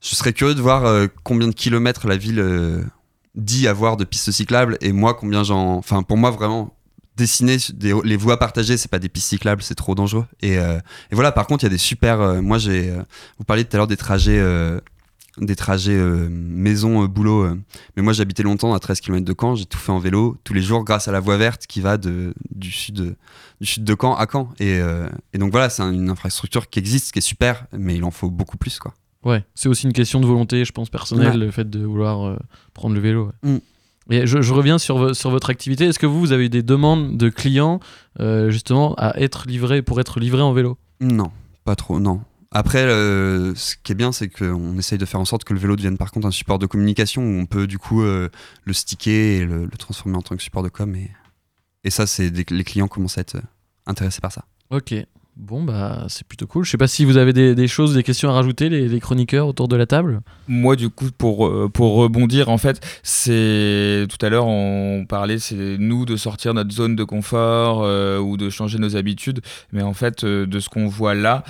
Je serais curieux de voir combien de kilomètres la ville dit avoir de pistes cyclables et moi, combien j'en. Enfin, pour moi, vraiment. Dessiner des- les voies partagées, c'est pas des pistes cyclables, c'est trop dangereux. Et, euh, et voilà, par contre, il y a des super. euh, moi, j'ai. euh, vous parliez tout à l'heure des trajets, des trajets euh, maison euh, boulot. euh, mais moi, j'habitais longtemps à 13 km de Caen. J'ai tout fait en vélo tous les jours grâce à la voie verte qui va de, du sud du sud de Caen à Caen. Et, et donc voilà, c'est un- une infrastructure qui existe, qui est super, mais il en faut beaucoup plus, quoi. Ouais, c'est aussi une question de volonté, je pense, personnelle, Ouais. le fait de vouloir prendre le vélo. ouais. Mm. Et je, je reviens sur, sur votre activité. Est-ce que vous, vous avez eu des demandes de clients, justement, à être livrés, pour être livrés en vélo? Non, pas trop, non. Après, ce qui est bien, c'est qu'on essaye de faire en sorte que le vélo devienne par contre un support de communication où on peut du coup euh, le sticker et le, transformer en tant que support de com. Et, ça, c'est les clients commencent à être euh, intéressés par ça. Ok. Bon, bah, c'est plutôt cool. Je sais pas si vous avez des, choses, des questions à rajouter, les, chroniqueurs autour de la table? Moi, du coup, pour, euh, pour rebondir, en fait, c'est tout à l'heure, on parlait, c'est nous de sortir notre zone de confort euh, ou de changer nos habitudes. Mais en fait, euh, de ce qu'on voit là,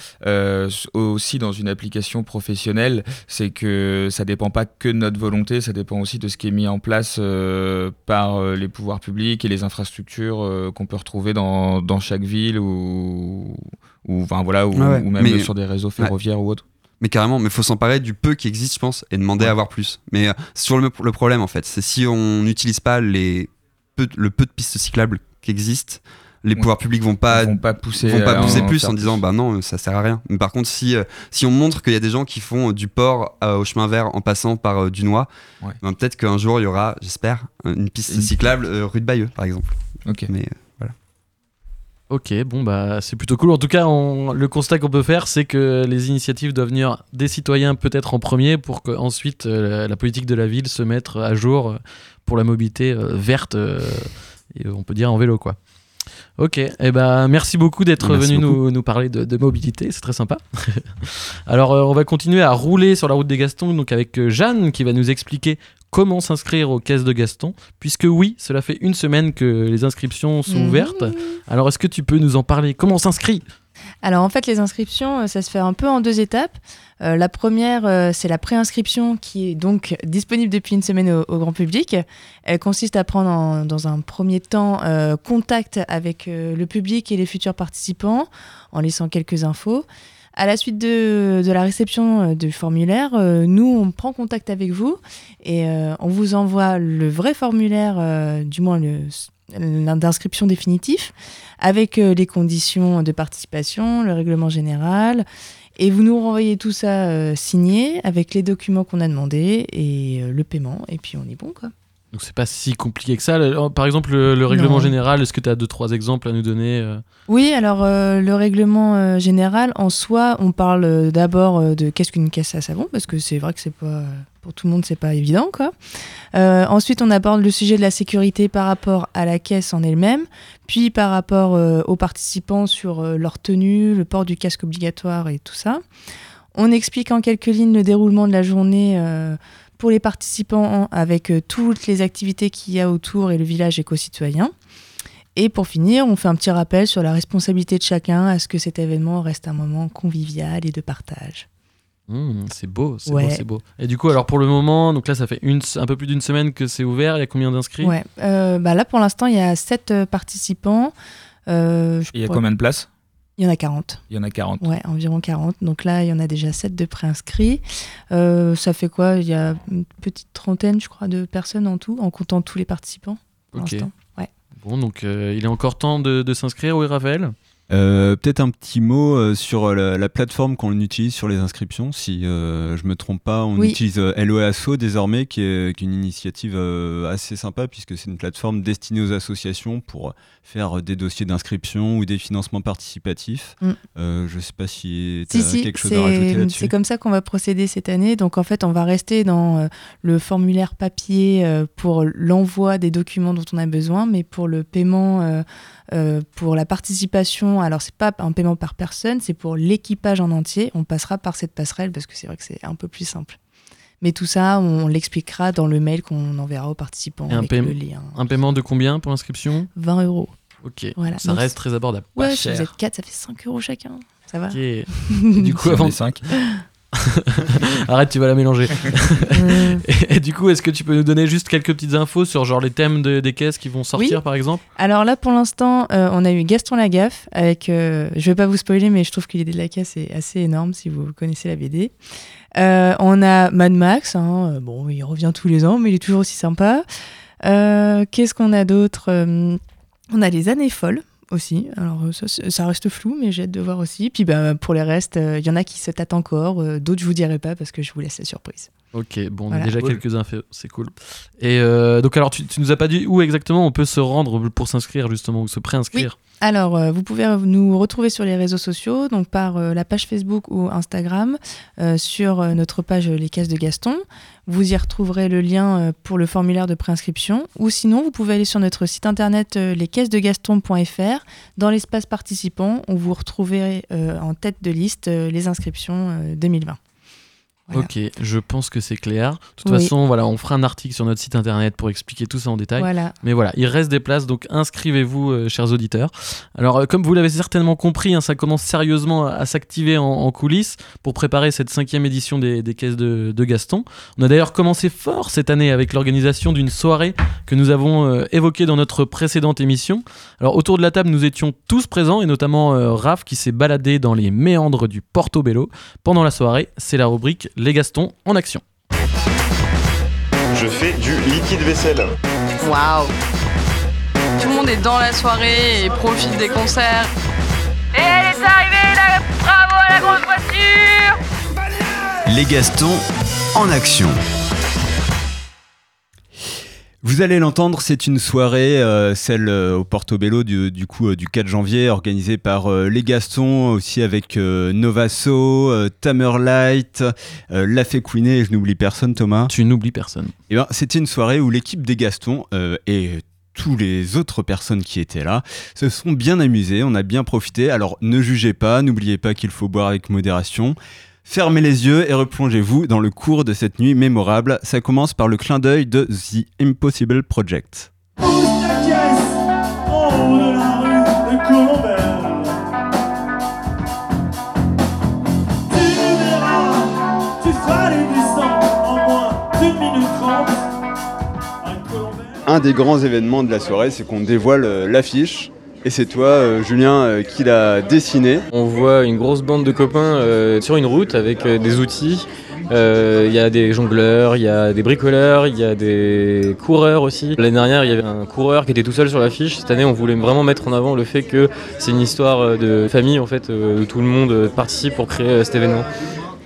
aussi dans une application professionnelle, c'est que ça dépend pas que de notre volonté, ça dépend aussi de ce qui est mis en place par les pouvoirs publics et les infrastructures qu'on peut retrouver dans, dans chaque ville ou, ou, enfin, voilà, ou, Ouais, ouais. ou même Mais- sur des réseaux Ouais. ferroviaires ou autres. Mais carrément, mais faut s'emparer du peu qui existe, je pense, et demander à avoir plus. Mais euh, c'est toujours le, le problème, en fait. C'est si on n'utilise pas les peu, le peu de pistes cyclables qui existent, les pouvoirs publics vont pas, vont pas pousser vont pas pousser en plus en disant bah non, ça sert à rien. Mais par contre, si, euh, si on montre qu'il y a des gens qui font euh, du port euh, au chemin vert en passant par euh, Dunois, Ouais. ben, peut-être qu'un jour il y aura, j'espère, une piste cyclable euh, rue de Bayeux, par exemple. Ok. Mais euh. Ok, bon bah c'est plutôt cool. En tout cas, on- le constat qu'on peut faire, c'est que les initiatives doivent venir des citoyens peut-être en premier pour qu'ensuite euh, la politique de la ville se mette à jour euh, pour la mobilité euh, verte, euh, et on peut dire en vélo quoi. Ok, et ben merci beaucoup d'être venu nous, nous parler de, de mobilité, c'est très sympa. Alors euh, on va continuer à rouler sur la route des Gastons, donc avec Jeanne qui va nous expliquer comment s'inscrire aux caisses de Gaston, puisque oui, cela fait une semaine que les inscriptions sont Mhm. ouvertes. Alors est-ce que tu peux nous en parler? Comment on s'inscrit? Alors en fait, les inscriptions, euh, ça se fait un peu en deux étapes. Euh, la première, euh, c'est la préinscription qui est donc disponible depuis une semaine au, au grand public. Elle consiste à prendre en- dans un premier temps euh, contact avec le public et les futurs participants en laissant quelques infos. À la suite de, la réception euh, du formulaire, euh, nous, on prend contact avec vous et euh, on vous envoie le vrai formulaire, du moins le d'inscription définitif, avec les conditions de participation, le règlement général, et vous nous renvoyez tout ça signé avec les documents qu'on a demandés et le paiement, et puis on est bon quoi. Donc c'est pas si compliqué que ça. Le- Par exemple, le, le règlement Non. général, est-ce que tu as deux, trois exemples à nous donner euh Oui, alors euh, le règlement euh, général, en soi, on parle d'abord de qu'est-ce qu'une caisse à savon, parce que c'est vrai que c'est pas pour tout le monde, c'est pas évident, quoi. Euh, ensuite, on aborde le sujet de la sécurité par rapport à la caisse en elle-même, puis par rapport aux participants sur leur tenue, le port du casque obligatoire et tout ça. On explique en quelques lignes le déroulement de la journée pour les participants avec euh, toutes les activités qu'il y a autour et le village éco-citoyen. Et pour finir, on fait un petit rappel sur la responsabilité de chacun à ce que cet événement reste un moment convivial et de partage. Mmh, c'est beau, c'est Ouais. beau, c'est beau. Et du coup, alors pour le moment, donc là, ça fait une, un peu plus d'une semaine que c'est ouvert. Il y a combien d'inscrits? Ouais, euh, bah là pour l'instant, il y a 7 participants. Euh, je Il y a pourrais- combien de places? Il y en a 40. Il y en a 40. Ouais, environ 40. Donc là, il y en a déjà 7 de préinscrits. Euh, ça fait quoi? Il y a une petite trentaine, je crois, de personnes en tout, en comptant tous les participants. Pour Ok. Ouais. Bon, donc euh, il est encore temps de, de s'inscrire, oui, Raphaël? Euh, Peut-être un petit mot euh, sur euh, la, la plateforme qu'on utilise sur les inscriptions. Si euh, je me trompe pas, on Oui. utilise LOASO désormais, qui est, qui est une initiative assez sympa puisque c'est une plateforme destinée aux associations pour faire des dossiers d'inscription ou des financements participatifs. Mm. Euh, je sais pas si tu as si, quelque chose à rajouter c'est là-dessus. c'est comme ça qu'on va procéder cette année. Donc en fait, on va rester dans le formulaire papier pour l'envoi des documents dont on a besoin, mais pour le paiement, pour la participation, alors c'est pas un paiement par personne, c'est pour l'équipage en entier. On passera par cette passerelle parce que c'est vrai que c'est un peu plus simple. Mais tout ça, on l'expliquera dans le mail qu'on enverra aux participants Et un, avec paie- le lien. un paiement de combien pour l'inscription 20 euros. Ok, Voilà. ça Donc, reste très abordable. Ouais, Pas si cher. vous êtes 4, ça fait 5 euros chacun. Ça va? Du coup, avant est cinq. Arrête, tu vas la mélanger. Et, et du coup, est-ce que tu peux nous donner juste quelques petites infos sur genre les thèmes de- des caisses qui vont sortir, Oui. par exemple? Alors là, pour l'instant, euh, on a eu Gaston Lagaffe avec. euh, je vais pas vous spoiler, mais je trouve que l'idée de la caisse est assez énorme si vous connaissez la BD. Euh, on a Mad Max. hein, euh, bon, il revient tous les ans, mais il est toujours aussi sympa. Qu'est-ce qu'on a d'autre? On a les années folles aussi. Alors euh, ça, reste flou, mais j'ai hâte de voir aussi. Puis bah, pour les restes, euh, il y en a qui se tâtent encore. euh, D'autres, je vous dirai pas parce que je vous laisse la surprise. Ok, bon, on Voilà. a déjà Cool. quelques infos, c'est cool. Et euh, donc, alors, tu, tu nous as pas dit où exactement on peut se rendre pour s'inscrire, justement, ou se préinscrire? Alors, euh, vous pouvez nous retrouver sur les réseaux sociaux, donc par euh, la page Facebook ou Instagram, euh, sur notre page Les Caisses de Gaston. Vous y retrouverez le lien pour le formulaire de préinscription. Ou sinon, vous pouvez aller sur notre site internet lescaissesdegaston.fr. Dans l'espace participants, où vous retrouverez en tête de liste les inscriptions euh, 2020. Voilà. Ok, je pense que c'est clair. De toute Oui. façon, voilà, on fera un article sur notre site internet pour expliquer tout ça en détail. Voilà. Mais voilà, il reste des places, donc inscrivez-vous, euh, chers auditeurs. Alors, euh, comme vous l'avez certainement compris, hein, ça commence sérieusement à, à s'activer en, en coulisses pour préparer cette cinquième édition des, des caisses de, de Gaston. On a d'ailleurs commencé fort cette année avec l'organisation d'une soirée que nous avons euh, évoquée dans notre précédente émission. Alors, autour de la table, nous étions tous présents, et notamment Raph qui s'est baladé dans les méandres du Portobello. Pendant la soirée, c'est la rubrique Les Gastons en action. Je fais du liquide vaisselle. Waouh Tout le monde est dans la soirée et profite des concerts. Et elle est arrivée, là Bravo à la grosse voiture Les Gastons en action. Vous allez l'entendre, c'est une soirée, euh, celle euh, au Portobello du, du coup euh, du 4 janvier, organisée par les Gastons, aussi avec Novaso, euh, Tamerlight, La Fécouiné, et je n'oublie personne Thomas. Tu n'oublies personne. Et ben, c'était une soirée où l'équipe des Gastons et tous les autres personnes qui étaient là se sont bien amusés, on a bien profité. Alors ne jugez pas, n'oubliez pas qu'il faut boire avec modération. Fermez les yeux et replongez-vous dans le cours de cette nuit mémorable. Ça commence par le clin d'œil de The Impossible Project. Un des grands événements de la soirée, c'est qu'on dévoile euh, l'affiche et c'est toi, euh, Julien, euh, qui l'a dessiné. On voit une grosse bande de copains euh, sur une route avec des outils. Il y a des jongleurs, il y a des bricoleurs, il y a des coureurs aussi. L'année dernière, il y avait un coureur qui était tout seul sur l'affiche. Cette année, on voulait vraiment mettre en avant le fait que c'est une histoire de famille en fait, où tout le monde participe pour créer cet événement.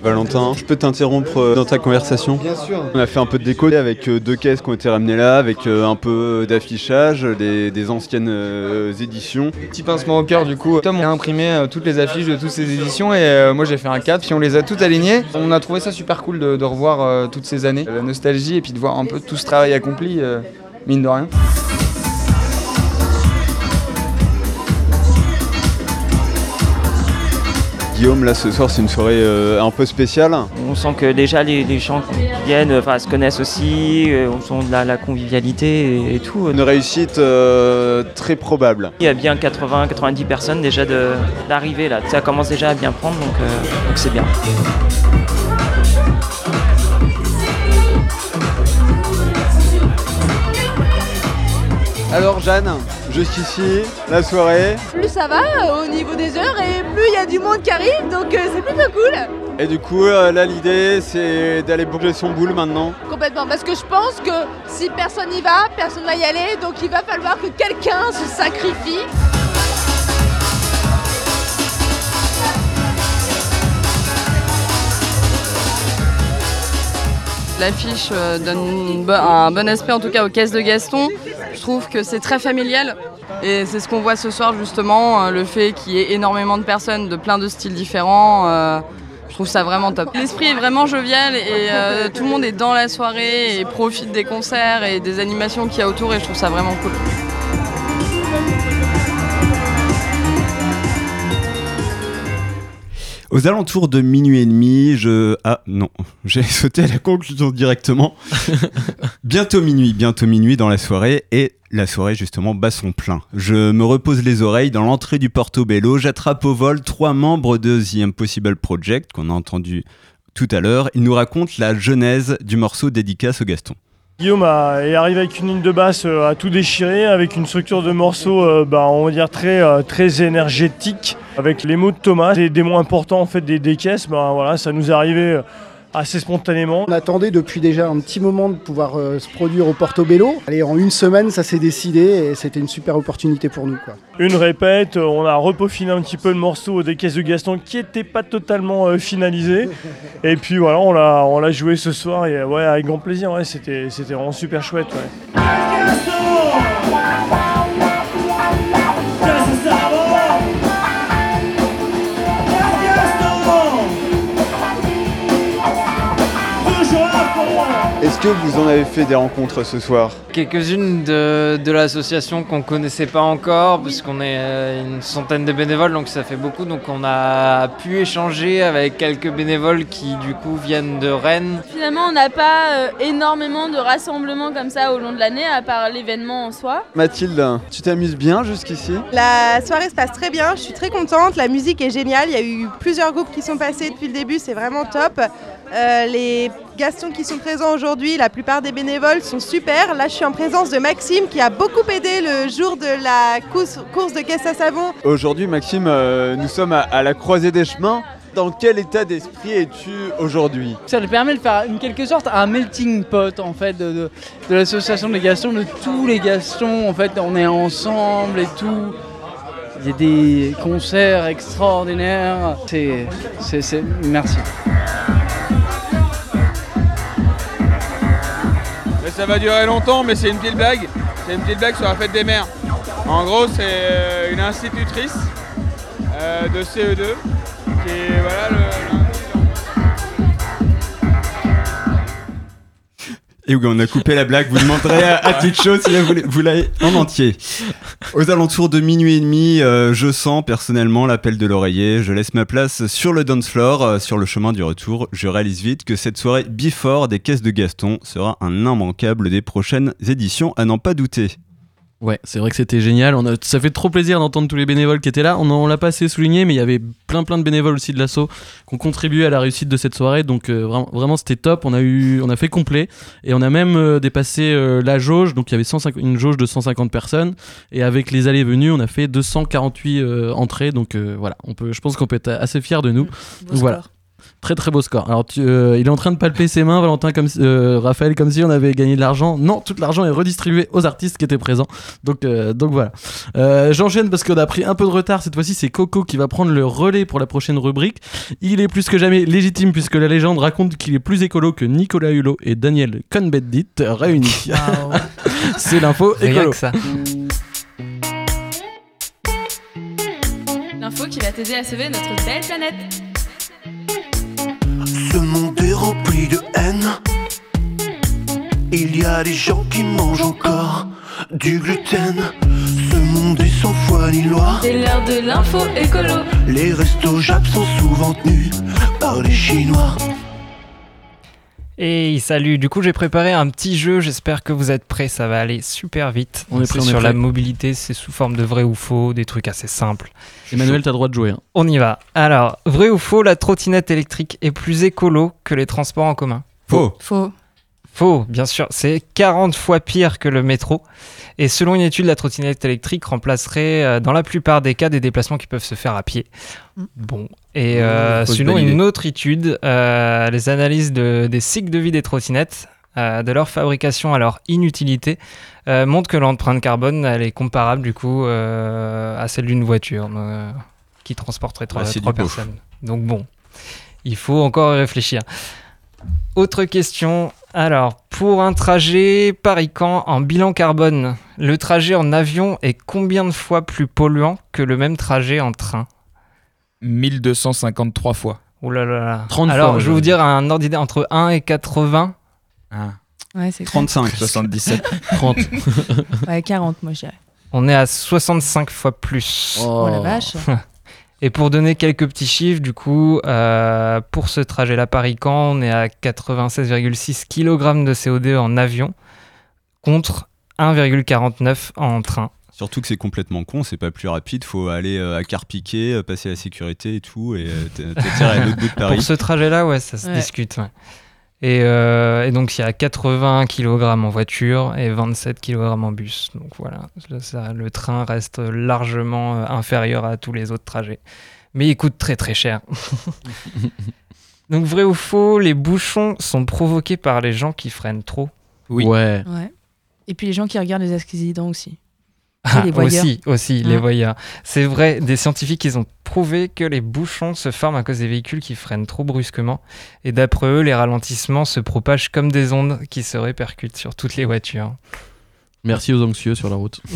Valentin, je peux t'interrompre euh, dans ta conversation? Bien sûr. On a fait un peu de déco avec euh, deux caisses qui ont été ramenées là, avec euh, un peu d'affichage, des, des anciennes euh, éditions. Petit pincement au cœur du coup. Tom a imprimé toutes les affiches de toutes ces éditions et euh, moi j'ai fait un cadre puis on les a toutes alignées. On a trouvé ça super cool de, de revoir euh, toutes ces années, la nostalgie et puis de voir un peu tout ce travail accompli, mine de rien. Guillaume, là ce soir c'est une soirée euh, un peu spéciale. On sent que déjà les, les gens qui viennent enfin, se connaissent aussi, euh, on sent de la, la convivialité et, et tout. Une réussite euh, très probable. Il y a bien 80-90 personnes déjà d'arriver là. Ça commence déjà à bien prendre donc euh, donc c'est bien. Alors Jeanne, jusqu'ici, la soirée. Plus ça va euh, au niveau des heures et plus il y a du monde qui arrive, donc euh, c'est plutôt cool. Et du coup, euh, là l'idée c'est d'aller bouger son boule maintenant. Complètement, parce que je pense que si personne n'y va, personne va y aller, donc il va falloir que quelqu'un se sacrifie. L'affiche donne un bon aspect en tout cas aux caisses de Gaston. Je trouve que c'est très familial et c'est ce qu'on voit ce soir justement, euh, le fait qu'il y ait énormément de personnes de plein de styles différents. euh, je trouve ça vraiment top. L'esprit est vraiment jovial et euh, tout le monde est dans la soirée et profite des concerts et des animations qu'il y a autour et je trouve ça vraiment cool. Aux alentours de minuit et demi, je... Ah non, j'ai sauté à la conclusion directement. bientôt minuit, bientôt minuit dans la soirée, et la soirée justement bat son plein. Je me repose les oreilles dans l'entrée du Portobello, j'attrape au vol trois membres de The Impossible Project qu'on a entendu tout à l'heure. Ils nous racontent la genèse du morceau dédicace au Gaston. Guillaume est arrivé avec une ligne de basse euh, à tout déchirer, avec une structure de morceaux, euh, bah, on va dire très, euh, très énergétique, avec les mots de Thomas, des, des mots importants en fait des, des caisses. Bah, voilà, ça nous est arrivé assez spontanément. On attendait depuis déjà un petit moment de pouvoir euh, se produire au Portobello. Allez, en une semaine, ça s'est décidé et c'était une super opportunité pour nous. Quoi. Une répète, on a repeaufiné un petit peu le morceau des caisses de Gaston qui n'était pas totalement euh, finalisé. Et puis voilà, on l'a, on l'a joué ce soir et ouais, avec grand plaisir. Ouais, c'était, c'était vraiment super chouette. ouais. Est-ce que vous en avez fait des rencontres ce soir Quelques-unes de, de l'association qu'on connaissait pas encore, puisqu'on est euh, une centaine de bénévoles, donc ça fait beaucoup. Donc on a pu échanger avec quelques bénévoles qui du coup viennent de Rennes. Finalement, on n'a pas euh, énormément de rassemblements comme ça au long de l'année, à part l'événement en soi. Mathilde, tu t'amuses bien jusqu'ici? La soirée se passe très bien, je suis très contente, la musique est géniale, il y a eu plusieurs groupes qui sont passés depuis le début, c'est vraiment top. Euh, les Gastons qui sont présents aujourd'hui, la plupart des bénévoles sont super. Là je suis en présence de Maxime qui a beaucoup aidé le jour de la course, course de caisse à savon. Aujourd'hui, Maxime, euh, nous sommes à, à la croisée des chemins. Dans quel état d'esprit es-tu aujourd'hui? Ça nous permet de faire en quelque sorte un melting pot en fait de, de- de l'association des Gastons, de tous les Gastons. En fait, on est ensemble et tout. Il y a des concerts extraordinaires. C'est, c'est, c'est- merci. Ça va durer longtemps, mais c'est une petite blague. C'est une petite blague sur la fête des mères. En gros, c'est euh, une institutrice euh, de CE2 qui est voilà le. Et oui, on a coupé la blague, vous demanderez à, à chose si vous, vous l'avez en entier. Aux alentours de minuit et demi, euh, je sens personnellement l'appel de l'oreiller. Je laisse ma place sur le dance floor, euh, sur le chemin du retour. Je réalise vite que cette soirée before des caisses de Gaston sera un immanquable des prochaines éditions, à n'en pas douter. Ouais, c'est vrai que c'était génial. On a, ça fait trop plaisir d'entendre tous les bénévoles qui étaient là. On, on l'a pas assez souligné, mais il y avait plein plein de bénévoles aussi de l'assaut qui ont contribué à la réussite de cette soirée. Donc euh, vraiment, vraiment, c'était top. On a eu, on a fait complet et on a même euh, dépassé euh, la jauge. Donc il y avait 150 une jauge de 150 personnes et avec les allées venues, on a fait 248 euh, entrées. Donc voilà, on peut, je pense qu'on peut être assez fiers de nous. Voilà. Très très beau score. Alors tu, euh, il est en train de palper ses mains, Valentin, comme si- euh, Raphaël, comme si on avait gagné de l'argent. Non, tout l'argent est redistribué aux artistes qui étaient présents. Donc, euh, donc voilà. Euh, J'enchaîne parce qu'on a pris un peu de retard. Cette fois-ci, c'est Coco qui va prendre le relais pour la prochaine rubrique. Il est plus que jamais légitime puisque la légende raconte qu'il est plus écolo que Nicolas Hulot et Daniel Cohn-Bendit réunis. c'est l'info écolo. ça. L'info qui va t'aider à sauver notre belle planète. Rempli de haine. Il y a des gens qui mangent encore du gluten. Ce monde est sans foi ni loi. C'est l'heure de l'info écolo. Les restos Jap sont souvent tenus par les Chinois. Et salut, du coup j'ai préparé un petit jeu, j'espère que vous êtes prêts, ça va aller super vite. On est C'est prêt, on est sur la mobilité, c'est sous forme de vrai ou faux, des trucs assez simples. Emmanuel, t'as le droit de jouer. hein. On y va. Alors, vrai ou faux, la trottinette électrique est plus écolo que les transports en commun? Faux. Faux. Faux, bien sûr. C'est 40 fois pire que le métro. Et selon une étude, la trottinette électrique remplacerait euh, dans la plupart des cas des déplacements qui peuvent se faire à pied. Bon. Et euh, faut se selon une autre étude, euh, les analyses de- des cycles de vie des trottinettes, euh, de leur fabrication à leur inutilité, euh, montrent que l'empreinte carbone elle est comparable du coup euh, à celle d'une voiture euh, qui transporterait trois, Ouais, c'est trois personnes. Donc bon, il faut encore y réfléchir. Autre question. Alors, pour un trajet Paris-Caen en bilan carbone, le trajet en avion est combien de fois plus polluant que le même trajet en train? 1253 fois. Ouh là là là. 30 Alors, fois, je vais vous dire un ordre d'idée entre 1 et 80. Ouais, c'est 35. 77. 30. Ouais, 40, moi je dirais. On est à 65 fois plus. Oh, la vache. Et pour donner quelques petits chiffres, du coup, euh, pour ce trajet-là Paris-Caen, on est à 96,6 kg de CO2 en avion contre 1,49 en train. Surtout que c'est complètement con, c'est pas plus rapide, faut aller euh, à Carpiquet, euh, passer la sécurité et tout, et t'atterrir à l'autre bout de Paris. Pour ce trajet-là, ouais, ça se Ouais. discute. ouais. Et, euh, et donc, il y a 80 kg en voiture et 27 kg en bus. Donc voilà, le, ça- le train reste largement euh, inférieur à tous les autres trajets. Mais il coûte très très cher. donc, vrai ou faux, les bouchons sont provoqués par les gens qui freinent trop Oui. Ouais. Ouais. Et puis les gens qui regardent les accidents aussi. Ah, les voyeurs. aussi, aussi, les Hein. voyeurs. C'est vrai, des scientifiques, ils ont prouvé que les bouchons se forment à cause des véhicules qui freinent trop brusquement. Et d'après eux, les ralentissements se propagent comme des ondes qui se répercutent sur toutes les voitures. Merci aux anxieux sur la route.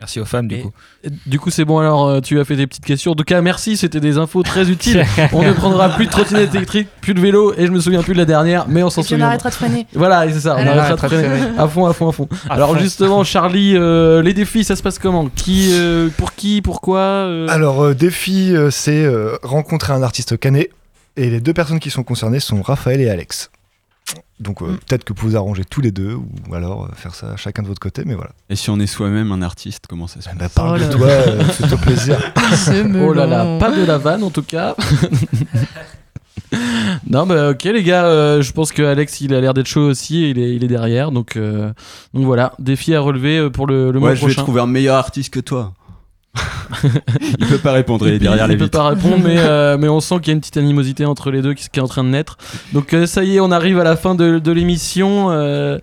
Merci aux femmes, du Et- coup. et Du coup, c'est bon, alors euh, tu as fait des petites questions. En tout cas, merci, c'était des infos très utiles. on ne prendra plus de trottinette électrique, plus de vélo, et je me souviens plus de la dernière, mais on s'en Et puis on souvient. arrêtera de freiner. Voilà, et c'est ça, on arrêtera de freiner. À fond, à fond, à fond. À alors, fond. justement, Charlie, euh, les défis, ça se passe comment? Qui, euh, Pour qui Pourquoi euh, Alors, euh, défi, euh, c'est euh, rencontrer un artiste canet. Et les deux personnes qui sont concernées sont Raphaël et Alex. Donc, euh, peut-être que vous vous arrangez tous les deux, ou alors euh, faire ça chacun de votre côté, mais voilà. Et si on est soi-même un artiste, comment ça se passe? Bah, parle Oh de là toi, euh, fais-toi plaisir. Oh là là, pas de la vanne en tout cas. non, bah ok les gars, euh, je pense que Alex il a l'air d'être chaud aussi, il est, il est derrière, donc, euh, donc voilà, défi à relever pour le, le mois Ouais, je vais prochain. trouver un meilleur artiste que toi. Il peut pas répondre, il est derrière les il peut pas répondre, mais, euh, mais on sent qu'il y a une petite animosité entre les deux qui, qui est en train de naître. Donc euh, ça y est, on arrive à la fin de, de l'émission. euh,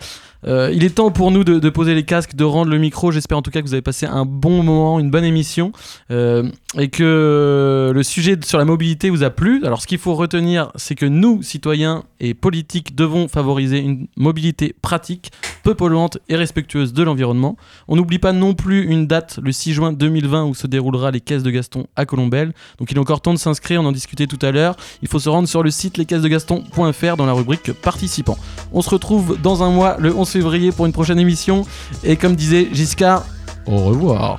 euh, il est temps pour nous de, poser les casques, de rendre le micro. J'espère en tout cas que vous avez passé un bon moment, une bonne émission, euh, et que le sujet sur la mobilité vous a plu. Alors ce qu'il faut retenir, c'est que nous, citoyens et politiques, devons favoriser une mobilité pratique, peu polluante et respectueuse de l'environnement. On n'oublie pas non plus une date, le 6 juin 2020, où se déroulera les caisses de Gaston à Colombelle. Donc il est encore temps de s'inscrire, on en discutait tout à l'heure. Il faut se rendre sur le site lescaissesdegaston.fr dans la rubrique participants. On se retrouve dans un mois, le 11 février, pour une prochaine émission. Et comme disait Giscard, au revoir.